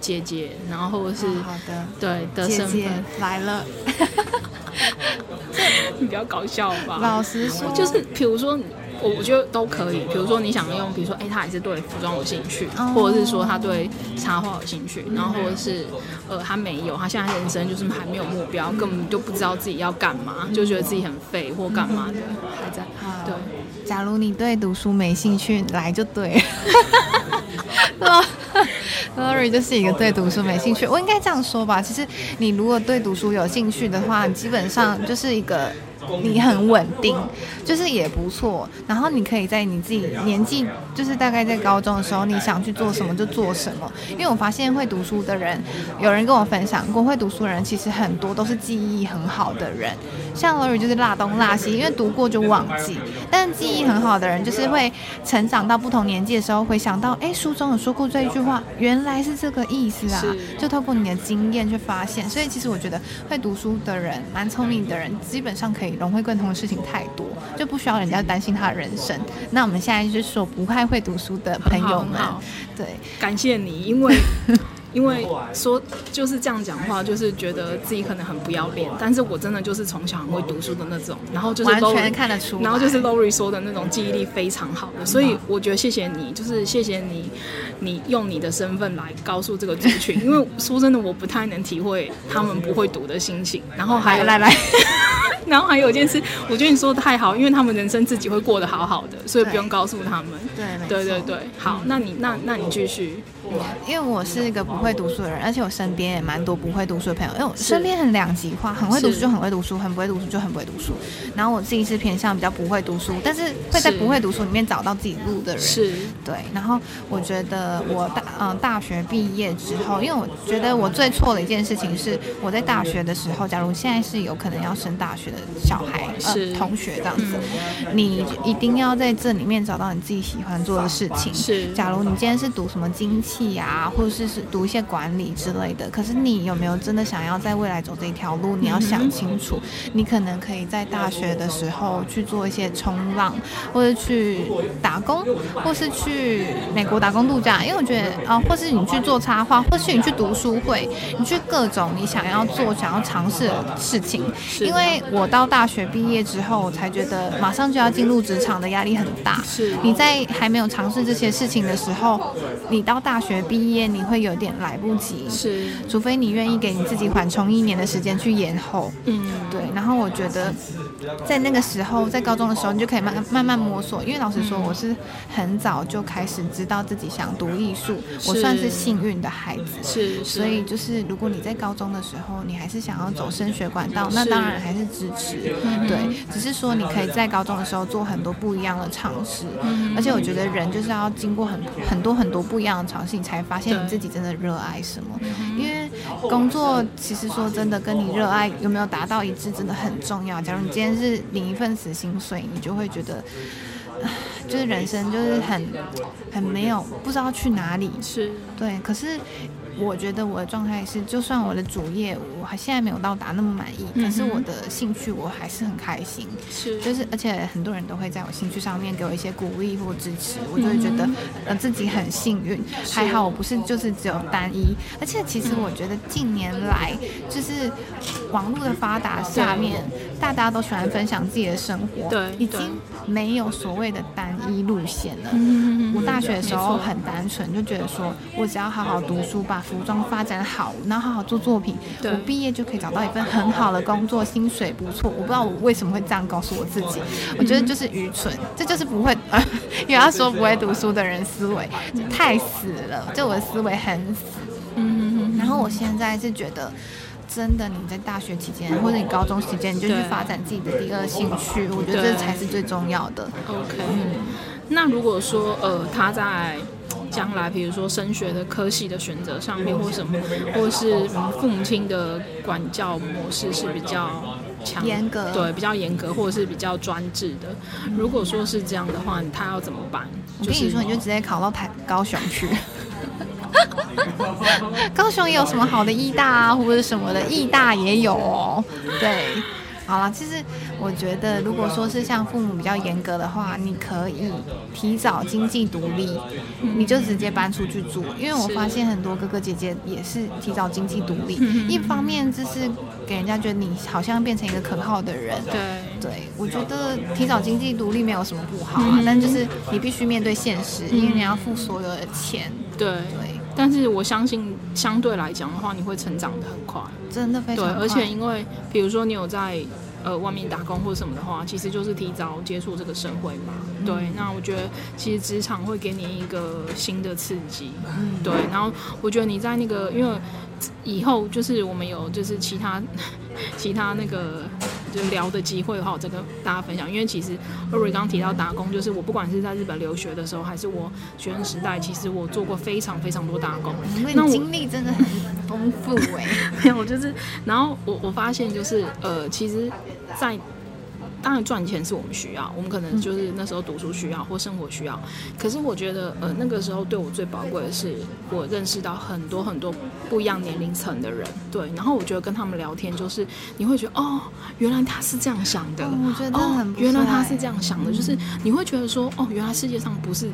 姐姐，然后或者是好的对的身份姐姐来了 你比较搞笑吧？老实说，就是比如说。我我觉得都可以，比如说你想用，比如说哎、欸，他也是对服装有兴趣，或者是说他对插画有兴趣，然后或者是呃他没有，他现在人生就是还没有目标，根本就不知道自己要干嘛，就觉得自己很废或干嘛的，还在对。假如你对读书没兴趣，来就对。Lori 就是一个对读书没兴趣，我应该这样说吧。其实你如果对读书有兴趣的话，你基本上就是一个。你很稳定，就是也不错。然后你可以在你自己年纪，就是大概在高中的时候，你想去做什么就做什么。因为我发现会读书的人，有人跟我分享过，会读书的人其实很多都是记忆很好的人。像 Lori 就是辣东辣西，因为读过就忘记。但记忆很好的人，就是会成长到不同年纪的时候，会想到，哎，书中有说过这一句话，原来是这个意思啊。就透过你的经验去发现。所以其实我觉得会读书的人，蛮聪明的人，基本上可以。融会贯通的事情太多，就不需要人家担心他的人生。那我们现在就是说，不太会读书的朋友们，对，感谢你，因为因为说就是这样讲话，就是觉得自己可能很不要脸，但是我真的就是从小很会读书的那种，然后就是完全看得出，然后就是 Lori 说的那种记忆力非常好的，所以我觉得谢谢你，就是谢谢你，你用你的身份来告诉这个族群，因为说真的，我不太能体会他们不会读的心情，然后还来来。来 然后还有一件事，我觉得你说的太好，因为他们人生自己会过得好好的，所以不用告诉他们。对，对对对，好，那你那那你继续。因为我是一个不会读书的人，而且我身边也蛮多不会读书的朋友。因为我身边很两极化，很会读书就很会读书，很不会读书就很不会读书。然后我自己是偏向比较不会读书，但是会在不会读书里面找到自己路的人。是，对。然后我觉得我大嗯大学毕业之后，因为我觉得我最错的一件事情是我在大学的时候，假如现在是有可能要升大学的小孩是、呃、同学这样子，你一定要在这里面找到你自己喜欢做的事情。是，假如你今天是读什么经济。啊，或者是是读一些管理之类的。可是你有没有真的想要在未来走这一条路？你要想清楚。你可能可以在大学的时候去做一些冲浪，或者去打工，或是去美国打工度假。因为我觉得啊，或是你去做插画，或是你去读书会，你去各种你想要做、想要尝试的事情。因为我我到大学毕业之后，我才觉得马上就要进入职场的压力很大。是你在还没有尝试这些事情的时候，你到大学毕业你会有点来不及。是，除非你愿意给你自己缓冲一年的时间去延后。嗯，对。然后我觉得，在那个时候，在高中的时候，你就可以慢慢慢摸索。因为老实说，我是很早就开始知道自己想读艺术，我算是幸运的孩子。是，所以就是如果你在高中的时候，你还是想要走升学管道，那当然还是支持。对，只是说你可以在高中的时候做很多不一样的尝试。而且我觉得人就是要经过很很多很多不一样的尝试，你才发现你自己真的热爱什么。因为工作其实说真的，跟你热爱有没有达到一致，真的很重要。假如你今天是领一份死薪水，你就会觉得，就是人生就是很很没有不知道去哪里。是对，可是。我觉得我的状态是，就算我的主业我还现在没有到达那么满意，可是我的兴趣我还是很开心。是，就是而且很多人都会在我兴趣上面给我一些鼓励或支持，我就会觉得呃自己很幸运。还好我不是就是只有单一，而且其实我觉得近年来就是网络的发达下面，大家都喜欢分享自己的生活，对，已经没有所谓的单一路线了。我大学的时候很单纯，就觉得说我只要好好读书把。服装发展好，然后好好做作品，我毕业就可以找到一份很好的工作，薪水不错。我不知道我为什么会这样告诉我自己，我觉得就是愚蠢，这就是不会，呃，因为他说不会读书的人思维太死了，就我的思维很死。嗯，然后我现在是觉得，真的你在大学期间或者你高中期间，你就去发展自己的第二兴趣，我觉得这才是最重要的。OK，嗯，那如果说呃他在。将来，比如说升学的科系的选择上面，或什么，或是父母亲的管教模式是比较强严格，对，比较严格，或者是比较专制的。如果说是这样的话，他要怎么办？我跟你说，你就直接考到台高雄去。高雄也有什么好的艺大啊，或者什么的，艺大也有哦。对。好了，其实我觉得，如果说是像父母比较严格的话，你可以提早经济独立，你就直接搬出去住。因为我发现很多哥哥姐姐也是提早经济独立，一方面就是给人家觉得你好像变成一个可靠的人。对，对我觉得提早经济独立没有什么不好啊，但就是你必须面对现实，因为你要付所有的钱。对对，但是我相信相对来讲的话，你会成长得很快，真的非常快。对，而且因为比如说你有在呃外面打工或者什么的话，其实就是提早接触这个社会嘛。嗯、对，那我觉得其实职场会给你一个新的刺激。嗯，对。然后我觉得你在那个，因为以后就是我们有就是其他 其他那个。就聊的机会的话，我再跟大家分享。因为其实二瑞刚刚提到打工，就是我不管是在日本留学的时候，还是我学生时代，其实我做过非常非常多打工。那经历真的很丰富哎、欸。没有，我就是，然后我我发现就是呃，其实，在。当然赚钱是我们需要，我们可能就是那时候读书需要或生活需要。可是我觉得，呃，那个时候对我最宝贵的是，我认识到很多很多不一样年龄层的人，对。然后我觉得跟他们聊天，就是你会觉得，哦，原来他是这样想的，我觉得很原来他是这样想的，就是你会觉得说，哦，原来世界上不是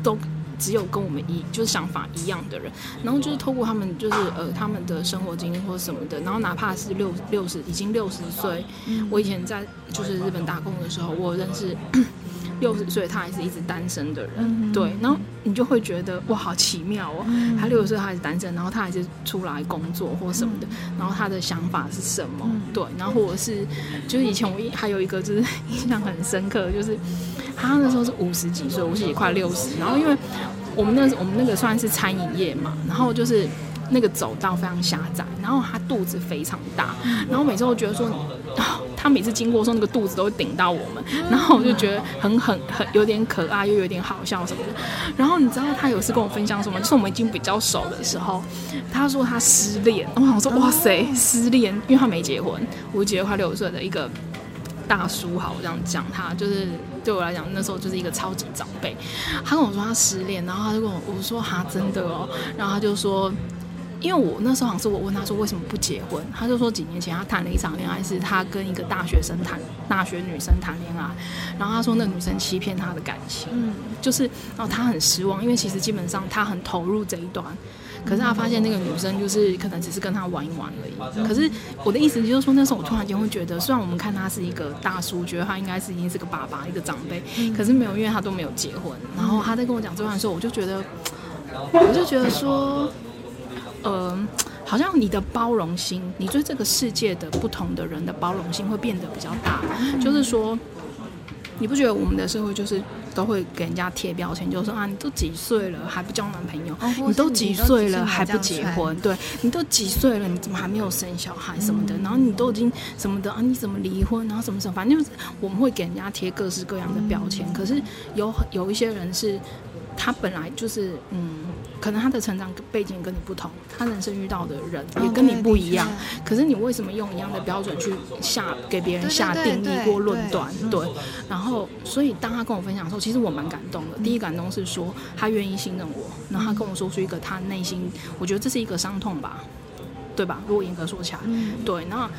都。只有跟我们一就是想法一样的人，然后就是透过他们就是呃他们的生活经历或者什么的，然后哪怕是六六十已经六十岁，我以前在就是日本打工的时候，我认识六十岁他还是一直单身的人，对，然后你就会觉得哇好奇妙哦，他六十岁他还是单身，然后他还是出来工作或什么的，然后他的想法是什么？对，然后或者是就是以前我还有一个就是印象很深刻，就是。他那时候是五十几岁，五十几快六十。然后因为我们那我们那个算是餐饮业嘛，然后就是那个走道非常狭窄，然后他肚子非常大，然后每次都觉得说，他每次经过的时候那个肚子都会顶到我们，然后我就觉得很很很有点可爱又有点好笑什么的。然后你知道他有次跟我分享什么？就是我们已经比较熟的时候，他说他失恋。然后我说哇塞，失恋，因为他没结婚，五十几快六十岁的一个。大叔好，我这样讲他就是对我来讲，那时候就是一个超级长辈。他跟我说他失恋，然后他就跟我我说哈真的哦，然后他就说，因为我那时候好像是我问他说为什么不结婚，他就说几年前他谈了一场恋爱，是他跟一个大学生谈大学女生谈恋爱，然后他说那女生欺骗他的感情，嗯，就是然后他很失望，因为其实基本上他很投入这一段。可是他发现那个女生就是可能只是跟他玩一玩而已。可是我的意思就是说，那时候我突然间会觉得，虽然我们看他是一个大叔，觉得他应该是已经是个爸爸，一个长辈，可是没有，因为他都没有结婚。然后他在跟我讲这段的时候，我就觉得，我就觉得说，呃。好像你的包容心，你对这个世界的不同的人的包容心会变得比较大。就是说，你不觉得我们的社会就是都会给人家贴标签，就是说啊，你都几岁了还不交男朋友？你都几岁了还不结婚？对，你都几岁了，你怎么还没有生小孩什么的？然后你都已经什么的啊？你怎么离婚？然后什么什么？反正就是我们会给人家贴各式各样的标签。可是有有一些人是，他本来就是嗯。可能他的成长背景跟你不同，他人生遇到的人也跟你不一样。哦、可是你为什么用一样的标准去下给别人下定义或论断？对。然后，所以当他跟我分享的时候，其实我蛮感动的。第一感动是说他愿意信任我，然后他跟我说出一个他内心，我觉得这是一个伤痛吧，对吧？如果严格说起来，对。那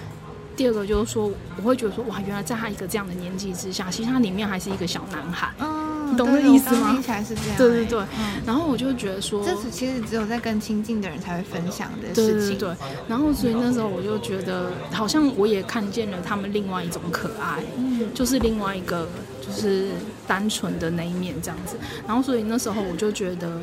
第二个就是说，我会觉得说，哇，原来在他一个这样的年纪之下，其实他里面还是一个小男孩。你懂这意思吗？听起来是这样、欸。对对对，嗯、然后我就觉得说，这是其实只有在跟亲近的人才会分享的事情。对，对，对，然后所以那时候我就觉得，好像我也看见了他们另外一种可爱，嗯、就是另外一个就是单纯的那一面这样子。然后所以那时候我就觉得。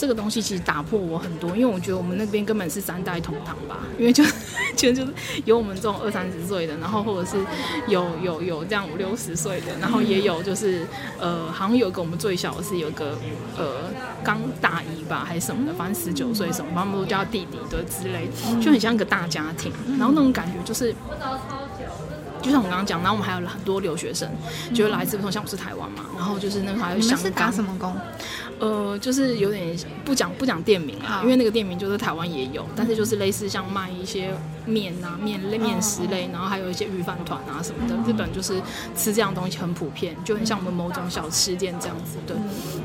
这个东西其实打破我很多，因为我觉得我们那边根本是三代同堂吧，因为就 其实就是有我们这种二三十岁的，然后或者是有有有这样五六十岁的，然后也有就是呃，好像有个我们最小的是有个呃刚大一吧还是什么的，反正十九岁什么，他们都叫弟弟的之类，就很像一个大家庭，然后那种感觉就是。就像我刚刚讲，然后我们还有很多留学生，就是来自不同，像我是台湾嘛，然后就是那个还有香港。是打什么工？呃，就是有点不讲不讲店名啊，因为那个店名就是台湾也有，但是就是类似像卖一些面啊、面类、面食类，然后还有一些御饭团啊什么的。日本就是吃这样东西很普遍，就很像我们某种小吃店这样子，对。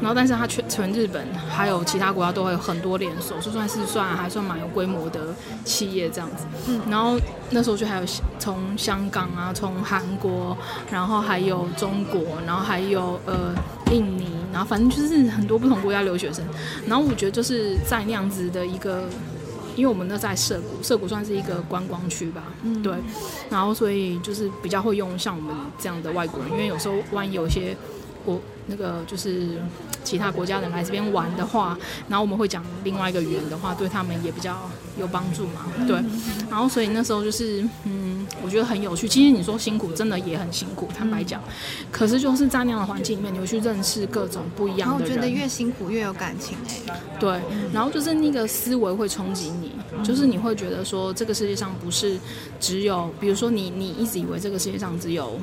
然后，但是它全全日本还有其他国家都会有很多连锁，就算是算还算蛮有规模的企业这样子。嗯。然后那时候就还有从香港啊。从韩国，然后还有中国，然后还有呃印尼，然后反正就是很多不同国家留学生。然后我觉得就是在那样子的一个，因为我们那在涩谷，涩谷算是一个观光区吧，嗯、对。然后所以就是比较会用像我们这样的外国人，因为有时候万一有些国那个就是其他国家人来这边玩的话，然后我们会讲另外一个语言的话，对他们也比较有帮助嘛，对。然后所以那时候就是嗯。我觉得很有趣。其实你说辛苦，真的也很辛苦。坦白讲，可是就是在那样的环境里面，你会去认识各种不一样的人。我觉得越辛苦越有感情哎。对，然后就是那个思维会冲击你，就是你会觉得说，这个世界上不是只有，比如说你你一直以为这个世界上只有。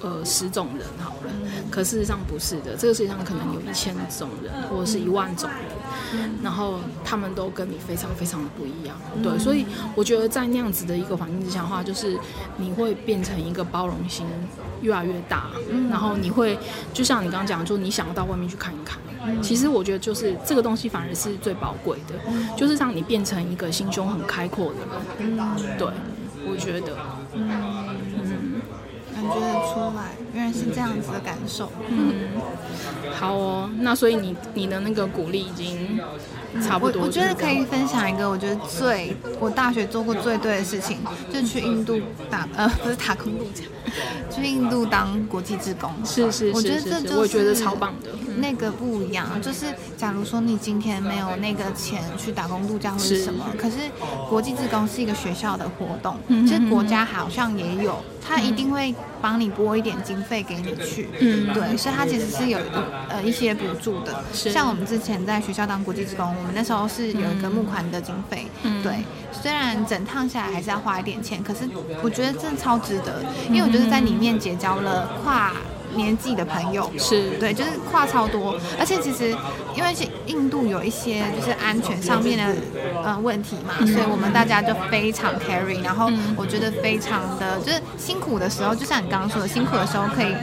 呃，十种人好了，可事实上不是的。这个世界上可能有一千种人，或者是一万种人，然后他们都跟你非常非常的不一样。对，所以我觉得在那样子的一个环境之下的话，就是你会变成一个包容心越来越大，然后你会就像你刚刚讲，就你想要到外面去看一看。其实我觉得就是这个东西反而是最宝贵的，就是让你变成一个心胸很开阔的人。对，我觉得。感觉得出来，原来是这样子的感受。嗯，好哦，那所以你你的那个鼓励已经差不多。我觉得可以分享一个，我觉得最我大学做过最对的事情，就是去印度打呃不是打工度假，去印度当国际志工。是是是，我觉得这就是我觉得超棒的。那个不一样，就是假如说你今天没有那个钱去打工度假或者什么，可是国际志工是一个学校的活动，其实国家好像也有，他一定会帮你拨一点经费给你去，嗯，对，所以它其实是有呃一些补助的。是像我们之前在学校当国际职工，我们那时候是有一个募款的经费，嗯，对，虽然整趟下来还是要花一点钱，可是我觉得真的超值得，因为我就是在里面结交了跨。年纪的朋友是对，就是跨超多，而且其实因为是印度有一些就是安全上面的呃问题嘛，所以我们大家就非常 carry，然后我觉得非常的就是辛苦的时候，就像你刚刚说的，辛苦的时候可以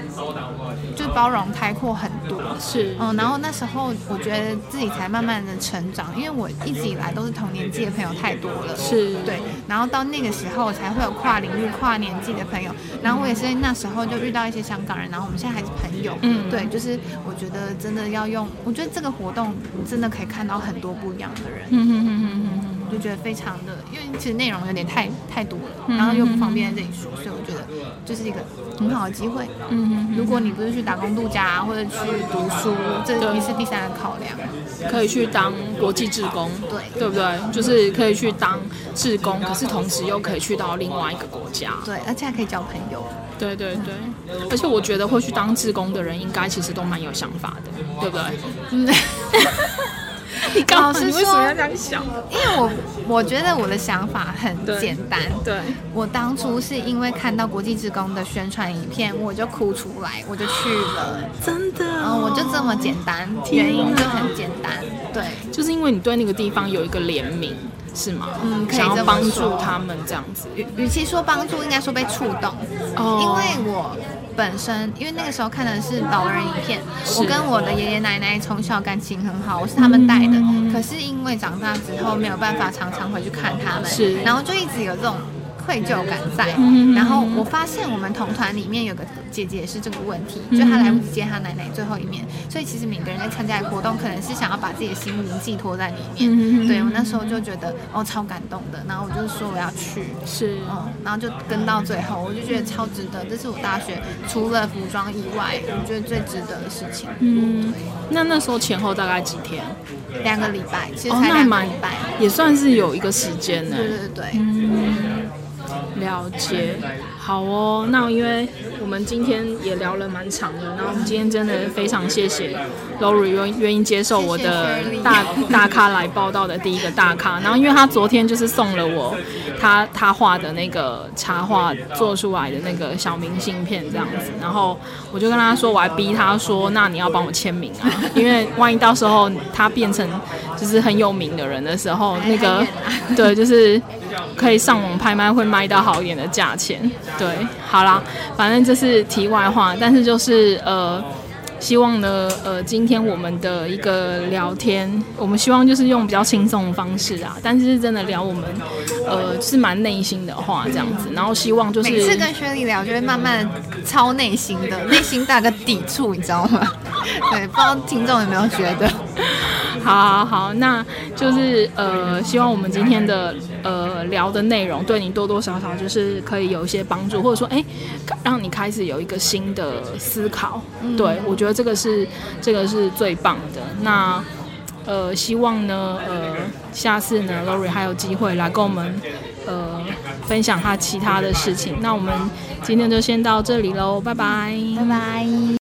就包容开阔很多。是，嗯，然后那时候我觉得自己才慢慢的成长，因为我一直以来都是同年纪的朋友太多了。是，对，然后到那个时候才会有跨领域、跨年纪的朋友。然后我也是那时候就遇到一些香港人，然后我们现在还是朋友。嗯，对，就是我觉得真的要用，我觉得这个活动真的可以看到很多不一样的人。嗯嗯嗯嗯嗯。就觉得非常的，因为其实内容有点太太多了，然后又不方便在这里说，所以我觉得就是一个很好的机会。嗯，如果你不是去打工度假啊，或者去读书，这也是第三个考量。可以去当国际志工，对，对不对？就是可以去当志工，可是同时又可以去到另外一个国家，对，而且还可以交朋友。对对对，而且我觉得会去当志工的人，应该其实都蛮有想法的，对不对？嗯。你老实说，你为什么要这样想？因为我我觉得我的想法很简单。对，对我当初是因为看到国际职工的宣传影片，我就哭出来，我就去了。真的、哦？嗯，我就这么简单，原因就很简单。对，就是因为你对那个地方有一个怜悯，是吗？嗯，可以帮助他们这样子。与与其说帮助，应该说被触动。哦，因为我。本身，因为那个时候看的是老人影片，我跟我的爷爷奶奶从小感情很好，我是他们带的。可是因为长大之后没有办法常常回去看他们，是，然后就一直有这种。愧疚感在，然后我发现我们同团里面有个姐姐也是这个问题，就她来不及见她奶奶最后一面，所以其实每个人在参加活动，可能是想要把自己的心灵寄托在里面。对，我那时候就觉得哦超感动的，然后我就说我要去，是，嗯，然后就跟到最后，我就觉得超值得，这是我大学除了服装以外，我觉得最值得的事情。嗯，那那时候前后大概几天？两个礼拜，其实才两个礼拜，也算是有一个时间呢。对对对，嗯。了解，好哦。那因为我们今天也聊了蛮长的，然后我们今天真的非常谢谢 Lori 愿愿意接受我的大大咖来报道的第一个大咖。然后因为他昨天就是送了我他他画的那个插画做出来的那个小明信片这样子，然后我就跟他说，我还逼他说，那你要帮我签名啊，因为万一到时候他变成就是很有名的人的时候，那个 对就是。可以上网拍卖，会卖到好一点的价钱。对，好啦，反正这是题外话。但是就是呃，希望呢，呃，今天我们的一个聊天，我们希望就是用比较轻松的方式啊，但是真的聊我们呃是蛮内心的话这样子。然后希望就是每次跟雪莉聊，就会慢慢超内心的，内心大个抵触，你知道吗？对，不知道听众有没有觉得？好，好，好，那就是呃，希望我们今天的呃聊的内容对你多多少少就是可以有一些帮助，或者说哎，让你开始有一个新的思考。嗯、对，我觉得这个是这个是最棒的。那呃，希望呢呃下次呢，Lori 还有机会来跟我们呃分享他其他的事情。那我们今天就先到这里喽，拜拜，拜拜。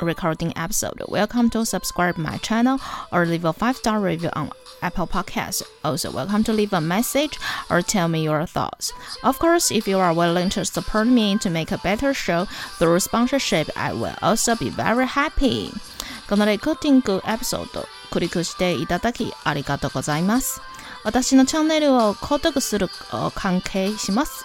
recording episode. Welcome to subscribe my channel or leave a five-star review on Apple Podcasts. Also, welcome to leave a message or tell me your thoughts. Of course, if you are willing to support me to make a better show through sponsorship, I will also be very happy. このレコーディングエピソード、クリックしていただきありがとうございます。私のチャンネルを购読する関系します。